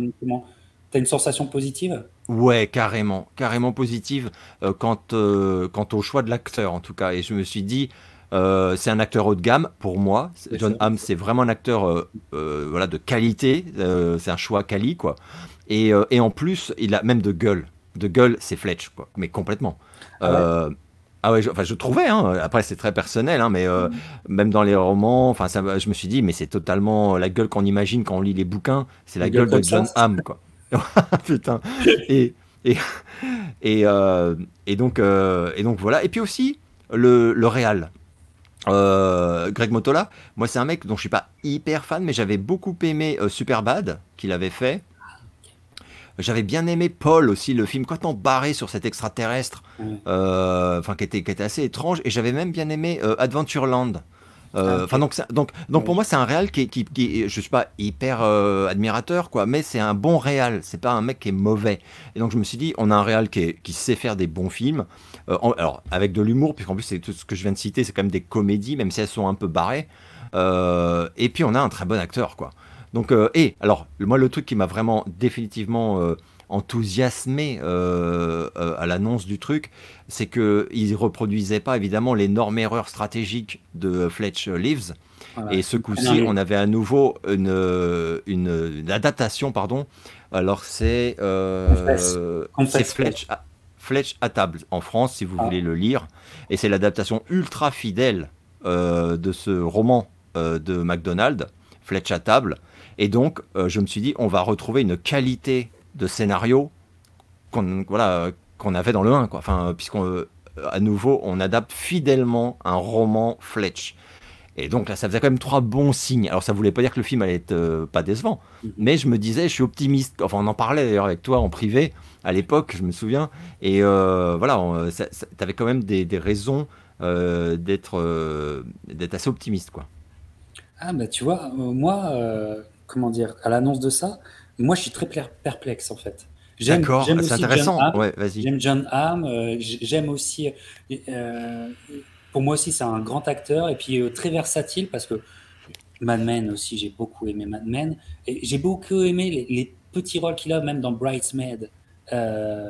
une sensation positive? Ouais, carrément, carrément positive euh, quant, euh, quant, au choix de l'acteur en tout cas. Et je me suis dit, euh, c'est un acteur haut de gamme pour moi. John Hamm, c'est vraiment un acteur voilà, de qualité. c'est un choix quali, quoi. Et, et, en plus, il a même de gueule. De gueule, c'est Fletch, quoi. Mais complètement. Ah ah ouais, je, enfin, je trouvais, hein, après c'est très personnel, hein, mais euh, même dans les romans, enfin, ça, je me suis dit, mais c'est totalement la gueule qu'on imagine quand on lit les bouquins, c'est la gueule de John Hamm, quoi. Putain. Et, et, et, euh, et, donc, euh, et donc voilà. Et puis aussi, le, le réal. Euh, Greg Motola, moi c'est un mec dont je suis pas hyper fan, mais j'avais beaucoup aimé Superbad qu'il avait fait. J'avais bien aimé Paul aussi, le film on barré sur cet extraterrestre, euh, enfin qui était, qui était assez étrange, et j'avais même bien aimé Adventureland. Euh, ah, donc, donc, donc pour moi c'est un réal qui, qui, qui, je suis pas hyper euh, admirateur quoi, mais c'est un bon réal. C'est pas un mec qui est mauvais. Et donc je me suis dit on a un réal qui, qui sait faire des bons films. Euh, alors avec de l'humour, puisqu'en plus c'est tout ce que je viens de citer, c'est quand même des comédies, même si elles sont un peu barrées. et puis on a un très bon acteur quoi. Donc et alors moi le truc qui m'a vraiment définitivement enthousiasmé euh, euh, à l'annonce du truc, c'est qu'il ne reproduisait pas évidemment l'énorme erreur stratégique de Fletch Lives. Et ce coup-ci, on avait à nouveau une, une, adaptation, pardon. Alors c'est euh, Fletch, à, Fletch à table en France, si vous ah. voulez le lire. Et c'est l'adaptation ultra fidèle de ce roman de MacDonald, Fletch à table. Et donc, je me suis dit, on va retrouver une qualité de scénario qu'on voilà, qu'on avait dans le 1. Quoi. Enfin, puisqu'on euh, à nouveau, on adapte fidèlement un roman Fletch. Et donc là, ça faisait quand même trois bons signes. Alors ça voulait pas dire que le film allait être euh, pas décevant, mais je me disais, je suis optimiste. Enfin, on en parlait d'ailleurs avec toi en privé à l'époque, je me souviens. Et euh, voilà, tu avais quand même des, raisons d'être d'être assez optimiste, quoi. Ah bah tu vois, moi, comment dire, à l'annonce de ça, moi, je suis très perplexe en fait. D'accord, c'est intéressant. J'aime John Hamm. Euh, j'aime aussi. Euh, pour moi aussi, c'est un grand acteur et puis euh, très versatile parce que Mad Men aussi, j'ai beaucoup aimé Mad Men. Et j'ai beaucoup aimé les, petits rôles qu'il a, même dans Bridesmaid.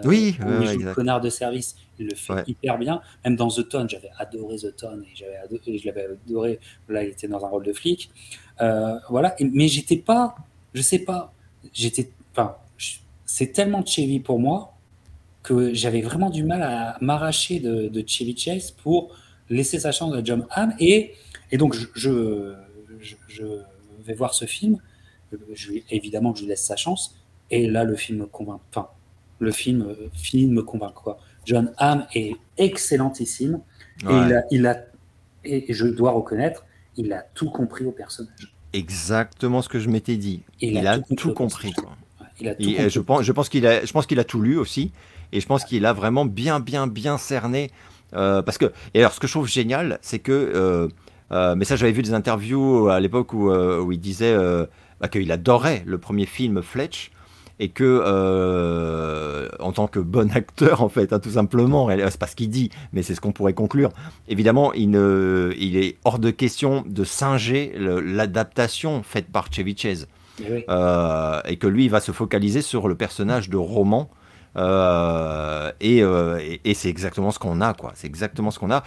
oui, où il joue le connard de service. Il le fait hyper bien. Même dans The Tone, j'avais adoré The Tone et, et je l'avais adoré. Là, il était dans un rôle de flic. Voilà. mais j'étais pas, je sais pas, j'étais, enfin, c'est tellement Chevy pour moi que j'avais vraiment du mal à m'arracher de, Chevy Chase pour laisser sa chance à John Hamm. Et, et donc, je, je, vais voir ce film. Je, évidemment que je lui laisse sa chance. Et là, le film me convainc. Enfin, le film euh, finit de me convaincre. Quoi. John Hamm est excellentissime. Et, il a, il a, et je dois reconnaître, il a tout compris au personnage exactement ce que je m'étais dit. Il, a, tout, compris. et Je pense, je pense qu'il a, je pense qu'il a tout lu aussi, et je pense qu'il a vraiment bien, bien, bien cerné. Euh, parce que, et alors, ce que je trouve génial, c'est que, euh, euh, mais ça, j'avais vu des interviews à l'époque où, où, il disait bah, qu'il adorait le premier film Fletch, et que euh, en tant que bon acteur en fait hein, tout simplement c'est pas ce qu'il dit mais c'est ce qu'on pourrait conclure. Évidemment il, ne, il est hors de question de singer l'adaptation faite par Chevy Chase eh euh, et que lui il va se focaliser sur le personnage de roman euh, et, et c'est exactement ce qu'on a quoi. C'est exactement ce qu'on a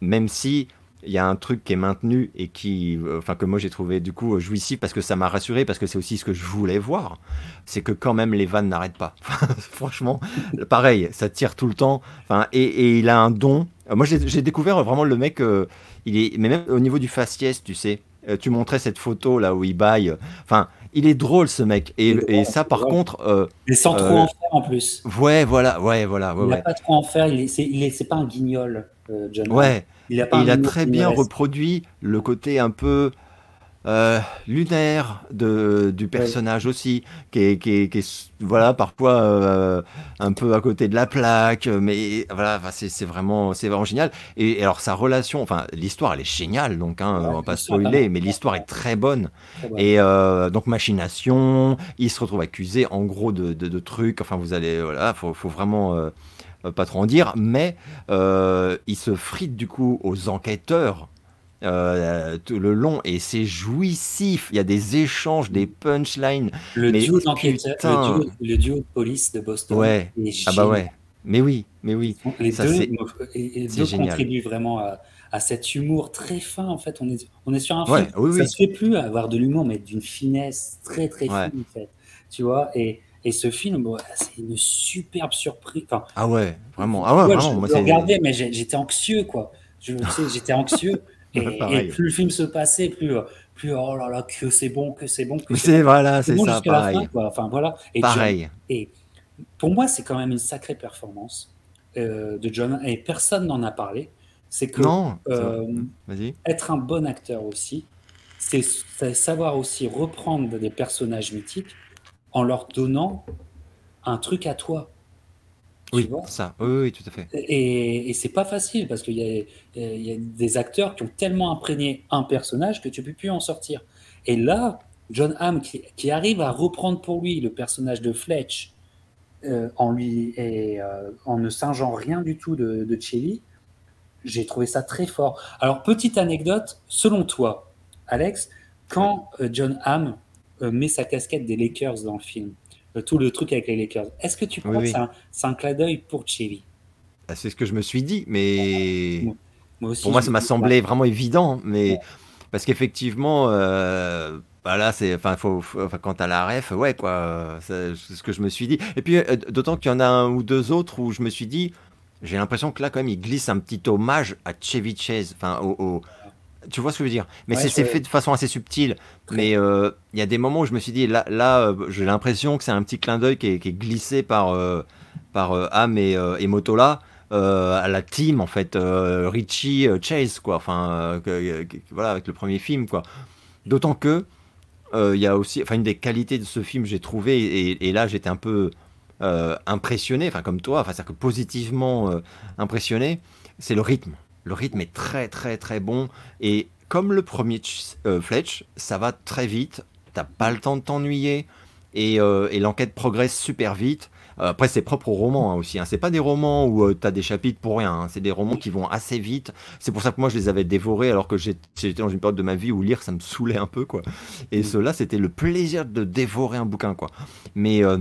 même si il y a un truc qui est maintenu et qui, euh, enfin que moi j'ai trouvé du coup jouissif parce que ça m'a rassuré parce que c'est aussi ce que je voulais voir, c'est que quand même les vannes n'arrêtent pas. Franchement, pareil, ça tire tout le temps. Enfin et, il a un don. Euh, moi j'ai découvert vraiment le mec, euh, il est, mais même au niveau du faciès, tu sais, tu montrais cette photo là où il baille. Enfin, il est drôle ce mec. Et, ça, par contre. Euh, Mais sans trop en faire en plus. Ouais, voilà, ouais, voilà. il n'a pas trop en faire. Il est, c'est, pas un guignol, John. Ouais. Il a, il a très bien reproduit le côté un peu euh, lunaire de, du personnage aussi, qui est, qui, est, qui est, voilà, parfois euh, un peu à côté de la plaque, mais voilà, c'est vraiment, vraiment génial. Et, alors sa relation, enfin l'histoire, elle est géniale, donc hein, on va pas spoiler, mais l'histoire est très bonne. Et euh, donc machination, il se retrouve accusé en gros de, de, de trucs, enfin vous allez, voilà, faut, faut vraiment pas trop en dire, mais euh, il se frite du coup aux enquêteurs euh, tout le long et c'est jouissif. Il y a des échanges, des punchlines. Le, duo, le, le duo de police de Boston. Ouais. ah bah ouais. Mais oui, mais oui. Les ça, deux, contribuent vraiment à, à, cet humour très fin. En fait, on est, on est sur un film. Oui, ça se fait plus avoir de l'humour, mais d'une finesse très très fine. En fait, tu vois. Et et ce film, c'est une superbe surprise. Enfin, ah ouais, vraiment. Ah ouais, vraiment. Je regardais, mais j'étais anxieux, quoi. Je sais, j'étais anxieux. Et, plus le film se passait, plus, plus oh là là, que c'est bon, que c'est bon. C'est voilà, c'est ça, pareil. Enfin voilà. Et pareil. et pour moi, c'est quand même une sacrée performance euh, de John. Et personne n'en a parlé. C'est que Non, euh, être un bon acteur aussi, c'est savoir aussi reprendre des personnages mythiques en leur donnant un truc à toi. Oui, ça. Oui, oui, tout à fait. Et, et c'est pas facile parce qu'il y, y, a des acteurs qui ont tellement imprégné un personnage que tu peux plus en sortir. Et là, John Hamm qui, arrive à reprendre pour lui le personnage de Fletch euh, en lui et euh, en ne singeant rien du tout de, de j'ai trouvé ça très fort. Alors petite anecdote, selon toi, Alex, quand euh, John Hamm met sa casquette des Lakers dans le film, tout le truc avec les Lakers, est-ce que tu crois que c'est un, clin d'œil pour Chevy ah, C'est ce que je me suis dit, mais pour moi ça m'a semblé vraiment évident, mais parce qu'effectivement bah là, c'est, enfin, faut, enfin, quand t'as la ref, ouais, quoi, c'est ce que je me suis dit. Et puis, euh, d'autant qu'il y en a un ou deux autres où je me suis dit, j'ai l'impression que là, quand même, il glisse un petit hommage à Chevy Chase, enfin, au, tu vois ce que je veux dire Mais c'est fait de façon assez subtile. Mais euh, il y a des moments où je me suis dit, là, là euh, j'ai l'impression que c'est un petit clin d'œil qui, est glissé par, par Ham et, et Motola. à la team en fait Richie Chase quoi enfin voilà avec le premier film quoi d'autant que euh, il y a aussi, enfin, une des qualités de ce film, j'ai trouvé, et, là, j'étais un peu euh, impressionné, enfin, comme toi, enfin, c'est-à-dire que positivement euh, impressionné, c'est le rythme. Le rythme est très, très, très bon. Et comme le premier Fletch, ça va très vite. T'as pas le temps de t'ennuyer. et l'enquête progresse super vite. Euh, après, c'est propre aux romans hein, aussi. Hein. C'est pas des romans où euh, tu as des chapitres pour rien. Hein. C'est des romans qui vont assez vite. C'est pour ça que moi, je les avais dévorés alors que j'étais dans une période de ma vie où lire, ça me saoulait un peu. quoi. Et mm. cela, c'était le plaisir de dévorer un bouquin. quoi. Mais, euh,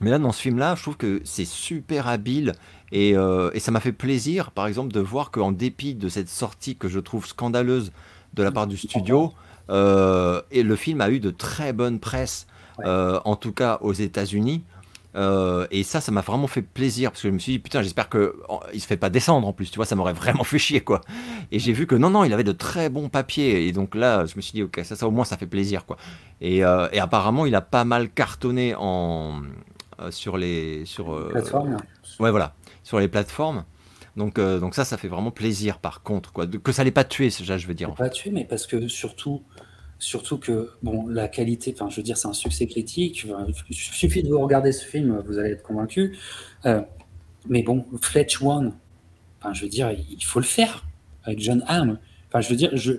mais là, dans ce film-là, je trouve que c'est super habile. Et, et ça m'a fait plaisir, par exemple, de voir qu'en dépit de cette sortie que je trouve scandaleuse de la part du studio, et le film a eu de très bonnes presses, en tout cas aux États-Unis. Euh, et ça, ça m'a vraiment fait plaisir parce que je me suis dit putain, j'espère que il se fait pas descendre en plus, tu vois, ça m'aurait vraiment fait chier quoi. Et j'ai vu que non, non, il avait de très bons papiers et donc là, je me suis dit ok, ça, ça au moins, ça fait plaisir quoi. Et, euh, et apparemment, il a pas mal cartonné en euh, sur les sur plateformes. Ouais, voilà, sur les plateformes. Donc, donc ça, ça fait vraiment plaisir par contre quoi, que ça l'ait pas tué, déjà, je veux dire. Pas tué, mais parce que surtout Surtout que, bon, la qualité, enfin, je veux dire, c'est un succès critique. il suffit de vous regarder ce film, vous allez être convaincu. Euh, mais bon, Fletch One, enfin, je veux dire, il faut le faire avec John Hamm. Enfin, je veux dire, je,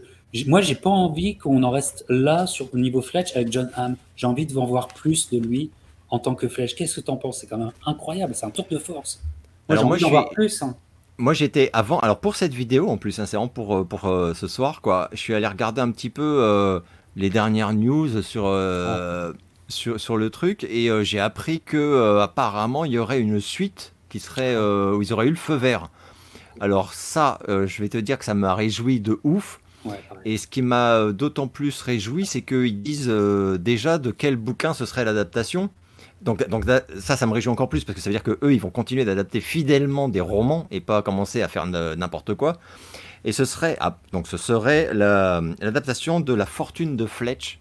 moi, j'ai pas envie qu'on en reste là sur le niveau Fletch avec John Hamm. J'ai envie de en voir plus de lui en tant que Fletch. Qu'est-ce que tu en penses? C'est quand même incroyable. C'est un tour de force. Moi, envie d'en voir plus. Hein. Moi j'étais avant, alors pour cette vidéo en plus, hein, c'est vraiment pour, euh, pour euh, ce soir quoi, je suis allé regarder un petit peu euh, les dernières news sur, ah. sur, sur, le truc et j'ai appris que apparemment il y aurait une suite qui serait, où ils auraient eu le feu vert. Alors ça, je vais te dire que ça m'a réjoui de ouf. et ce qui m'a d'autant plus réjoui, c'est qu'ils disent déjà de quel bouquin ce serait l'adaptation. Donc, donc ça, ça me réjouit encore plus parce que ça veut dire que eux, ils vont continuer d'adapter fidèlement des romans et pas commencer à faire n'importe quoi. Et ce serait, ah, donc ce serait l'adaptation de La Fortune de Fletch,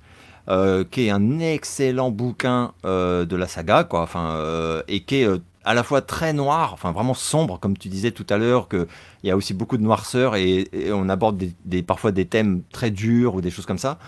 euh, qui est un excellent bouquin euh, de la saga, quoi. Enfin, euh, et qui est à la fois très noir, enfin vraiment sombre, comme tu disais tout à l'heure, qu'il y a aussi beaucoup de noirceur et, on aborde parfois des thèmes très durs ou des choses comme ça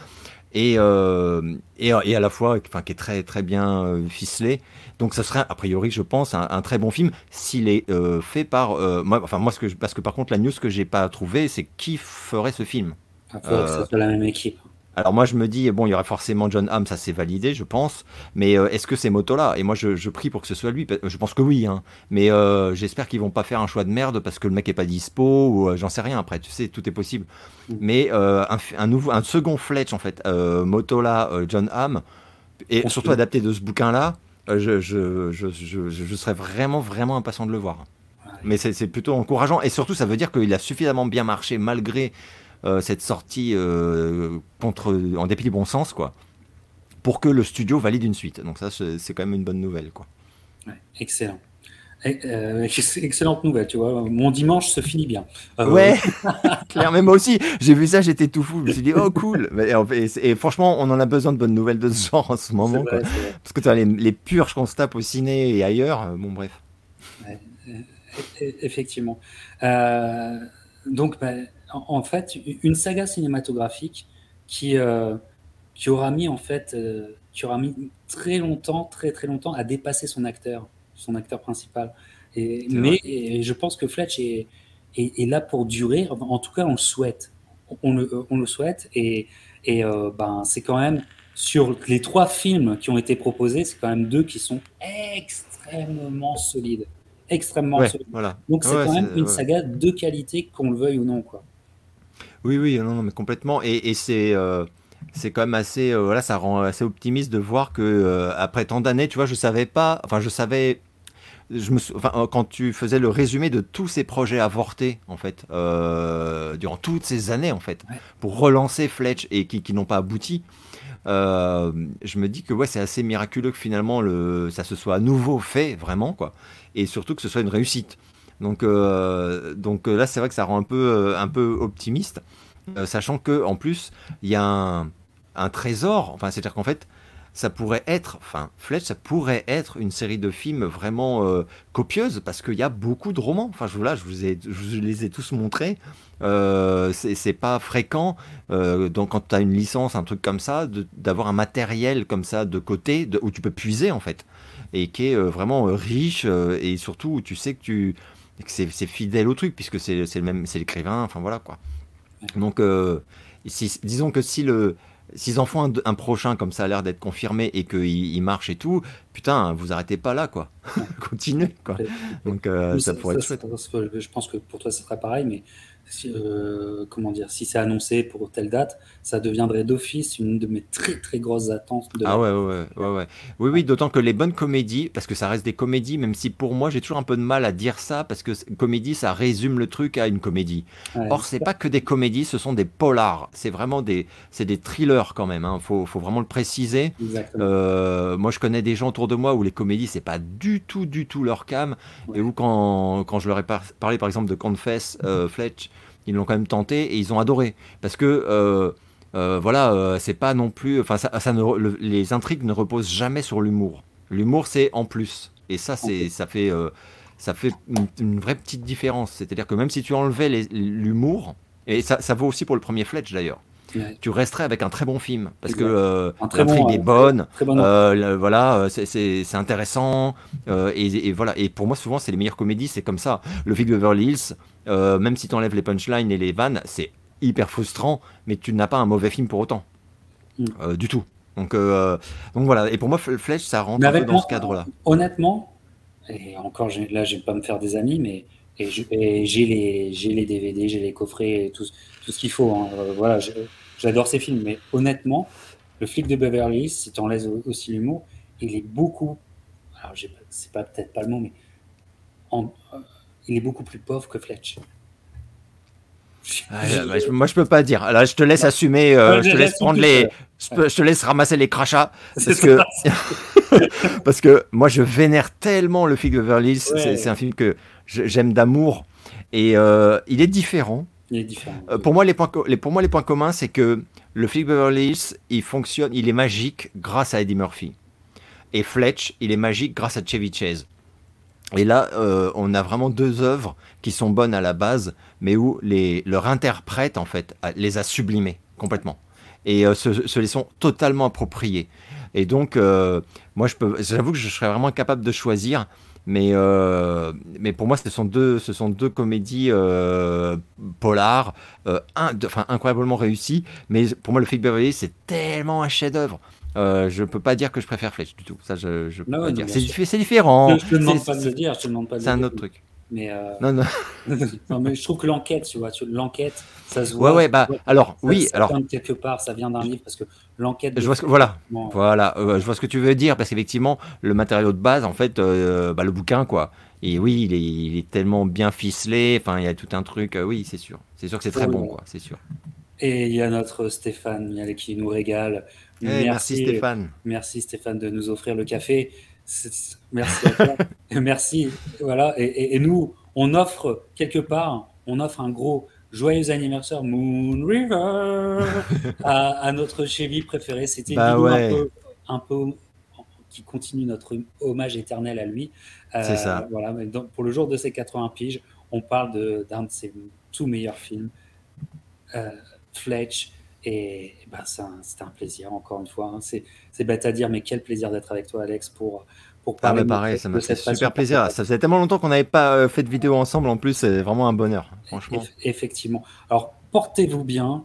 et, euh, et, et, à la fois enfin, qui est très, très bien euh, ficelé. Donc ça serait a priori, je pense, un, très bon film s'il est euh, fait par... moi, enfin moi, ce que parce que par contre, la news que j'ai pas trouvé, c'est qui ferait ce film. Il faut que ce soit la même équipe. Alors moi je me dis, bon, il y aurait forcément John Hamm, ça c'est validé, je pense, mais euh, est-ce que c'est Motola Et moi je, prie pour que ce soit lui, je pense que oui, hein. mais euh, j'espère qu'ils vont pas faire un choix de merde parce que le mec est pas dispo, ou euh, j'en sais rien après, tu sais, tout est possible. Mm. Mais un, nouveau, un second Fletch en fait, Motola, John Hamm, et surtout adapté de ce bouquin-là, je, je, serais vraiment, vraiment impatient de le voir. Mais c'est plutôt encourageant, et surtout ça veut dire qu'il a suffisamment bien marché malgré cette sortie euh, contre, en dépit du bon sens, quoi, pour que le studio valide une suite. Donc ça, c'est quand même une bonne nouvelle, quoi. excellent. Euh, excellente nouvelle, tu vois. Mon dimanche se finit bien. Ouais, clair. Mais moi aussi, j'ai vu ça, j'étais tout fou. Je me suis dit, oh cool. Et, franchement, on en a besoin de bonnes nouvelles de ce genre en ce moment. Parce que tu as les, les, purges qu'on se tape au ciné et ailleurs. Bon, bref. effectivement. Euh, donc, bah, en, fait, une saga cinématographique qui, euh, qui aura mis en fait, euh, qui aura mis très longtemps, très très longtemps à dépasser son acteur, son acteur principal. Et, mais je pense que Fletch est, est, là pour durer. En tout cas, on le souhaite. On le, on le souhaite. Et, et euh, ben, c'est quand même sur les trois films qui ont été proposés, c'est quand même deux qui sont extrêmement solides extrêmement solide. Donc c'est quand même une saga de qualité, qu'on le veuille ou non. Quoi. Oui, oui, non, non mais complètement. Et, c'est euh, c'est quand même assez, euh, voilà, ça rend assez optimiste de voir que euh, après tant d'années, tu vois, je savais pas, enfin, je savais. Je me, enfin, quand tu faisais le résumé de tous ces projets avortés, en fait, durant toutes ces années, en fait, pour relancer Fletch et qui, qui n'ont pas abouti, je me dis que ouais, c'est assez miraculeux que finalement le, ça se soit à nouveau fait, vraiment, quoi et surtout que ce soit une réussite. Donc, euh, donc euh, là, c'est vrai que ça rend un peu, euh, un peu optimiste, sachant que en plus, il y a un, un trésor. Enfin, c'est-à-dire qu'en fait, ça pourrait être, enfin, Fletch, ça pourrait être une série de films vraiment copieuse parce qu'il y a beaucoup de romans. Enfin, je, là, je vous, ai, je les ai tous montrés. Euh, c'est pas fréquent, donc quand tu as une licence, un truc comme ça, d'avoir un matériel comme ça de côté où tu peux puiser en fait et qui est vraiment riche et surtout où tu sais que tu que c'est fidèle au truc puisque c'est le même c'est l'écrivain enfin voilà quoi donc disons que si le S'ils en font un, prochain comme ça a l'air d'être confirmé et qu'il il marche et tout, putain, vous arrêtez pas là, quoi. Continuez, quoi. Donc ça, pourrait être chouette. Je pense que pour toi, ce serait pareil, mais euh, comment dire, si c'est annoncé pour telle date, ça deviendrait d'office une de mes très très grosses attentes. De ah ouais, ouais, ouais, ouais, Oui, oui, d'autant que les bonnes comédies, parce que ça reste des comédies, même si pour moi j'ai toujours un peu de mal à dire ça, parce que comédie, ça résume le truc à une comédie. Or, c'est pas que des comédies, ce sont des polars. C'est vraiment des, c'est des thrillers quand même. Hein. Faut, faut vraiment le préciser. Euh, moi, je connais des gens autour de moi où les comédies, c'est pas du tout, du tout leur cam, et où quand, quand je leur ai parlé par exemple de Confess, euh, Fletch ils l'ont quand même tenté et ils ont adoré. Parce que, euh, euh, voilà, euh, c'est pas non plus. Enfin, ça, ne, les intrigues ne reposent jamais sur l'humour. L'humour, c'est en plus. Et ça, c'est, ça fait, ça fait une, vraie petite différence. C'est-à-dire que même si tu enlevais l'humour, et ça, ça vaut aussi pour le premier Fletch d'ailleurs. tu resterais avec un très bon film parce que l'intrigue est bonne, voilà, c'est intéressant et, voilà. Et pour moi, souvent, c'est les meilleures comédies, c'est comme ça. Le Vic Beverly Hills, euh, même si tu enlèves les punchlines et les vannes, c'est hyper frustrant, mais tu n'as pas un mauvais film pour autant. Mm. Euh, du tout. Donc, euh, donc voilà, et pour moi, Flèche, ça rentre un peu dans ce cadre-là. Honnêtement, et encore là, je vais pas me faire des amis, mais j'ai les, les DVD, j'ai les coffrets, tout, tout ce qu'il faut. Hein. voilà, j'adore ces films, mais honnêtement, le flic de Beverly Hills, si tu enlèves aussi l'humour, il est beaucoup. Alors, c'est pas peut-être pas le mot, mais en, il est beaucoup plus pauvre que Fletch. Ah, moi, je peux pas dire. Là, je te laisse assumer. Euh, je te laisse prendre les. Je, te laisse ramasser les crachats parce que parce que moi, je vénère tellement le film de Beverly C'est un film que j'aime d'amour et euh, il est différent. Il est différent. Euh, pour moi, les points, les, pour moi, les points communs, c'est que le film Beverly Hills, il fonctionne, il est magique grâce à Eddie Murphy. Et Fletch, il est magique grâce à Chevy Chase. Et là, euh, on a vraiment deux œuvres qui sont bonnes à la base, mais où les, leur interprète, en fait, les a sublimées complètement. Et euh, se, les sont totalement appropriés. Et donc, euh, moi, j'avoue que je serais vraiment capable de choisir, mais, mais pour moi, ce sont deux, ce sont deux comédies polars, enfin, incroyablement réussies. Mais pour moi, le Flick Beverly, c'est tellement un chef-d'œuvre. Euh, je peux pas dire que je préfère Fletch du tout. Ça, je, je peux pas dire. C'est différent. Je te demande pas de le dire. Je te demande pas. C'est un autre truc. Mais euh... non, non. non, mais je trouve que l'enquête, tu vois, l'enquête, ça se voit. Ouais, ouais, bah, alors, oui, ça alors. Vient quelque part, ça vient d'un livre parce que l'enquête. Je vois ce que, voilà, voilà, euh, je vois ce que tu veux dire parce qu'effectivement, le matériau de base, en fait, euh, bah, le bouquin, quoi. Et oui, il est, il est, tellement bien ficelé. Enfin, il y a tout un truc. Euh, oui, c'est sûr. C'est sûr que c'est très bon, quoi. C'est sûr. Et il y a notre Stéphane qui nous régale. Merci, merci, Stéphane. Merci Stéphane de nous offrir le café. Merci à toi. merci. Voilà. Et, nous, on offre quelque part, on offre un gros joyeux anniversaire Moon River à, notre Chevy préféré. C'était bah un, peu, un peu qui continue notre hommage éternel à lui. C'est ça. Voilà. pour le jour de ses 80 piges, on parle d'un de, ses tout meilleur film. Euh, Fletch, et, ben, c'était un, plaisir, encore une fois. Hein. C'est bête à dire, mais quel plaisir d'être avec toi, Alex, pour, pour ah, parler ah pareil, ça m'a fait super plaisir. Ça faisait tellement longtemps qu'on n'avait pas euh, fait de vidéo ensemble, en plus, c'est vraiment un bonheur, franchement. effectivement. Alors, portez-vous bien,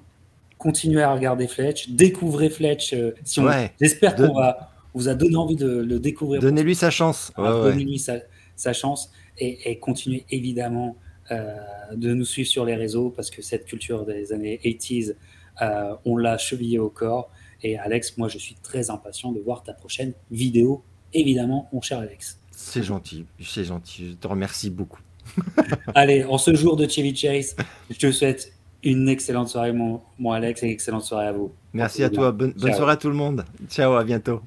continuez à regarder Fletch, découvrez Fletch. Euh, si J'espère qu'on va vous a donné envie de le découvrir. Donnez-lui sa chance. Donnez-lui sa, chance et, et continuez évidemment euh, de nous suivre sur les réseaux parce que cette culture des années 80s, euh, on l'a chevillé au corps. Et Alex, moi, je suis très impatient de voir ta prochaine vidéo, évidemment, mon cher Alex. C'est gentil, c'est gentil. Je te remercie beaucoup. Allez, en ce jour de Chevy Chase, je te souhaite une excellente soirée, mon, mon Alex, et une excellente soirée à vous. Merci à toi. Bonne, bonne soirée à tout le monde. Ciao, à bientôt.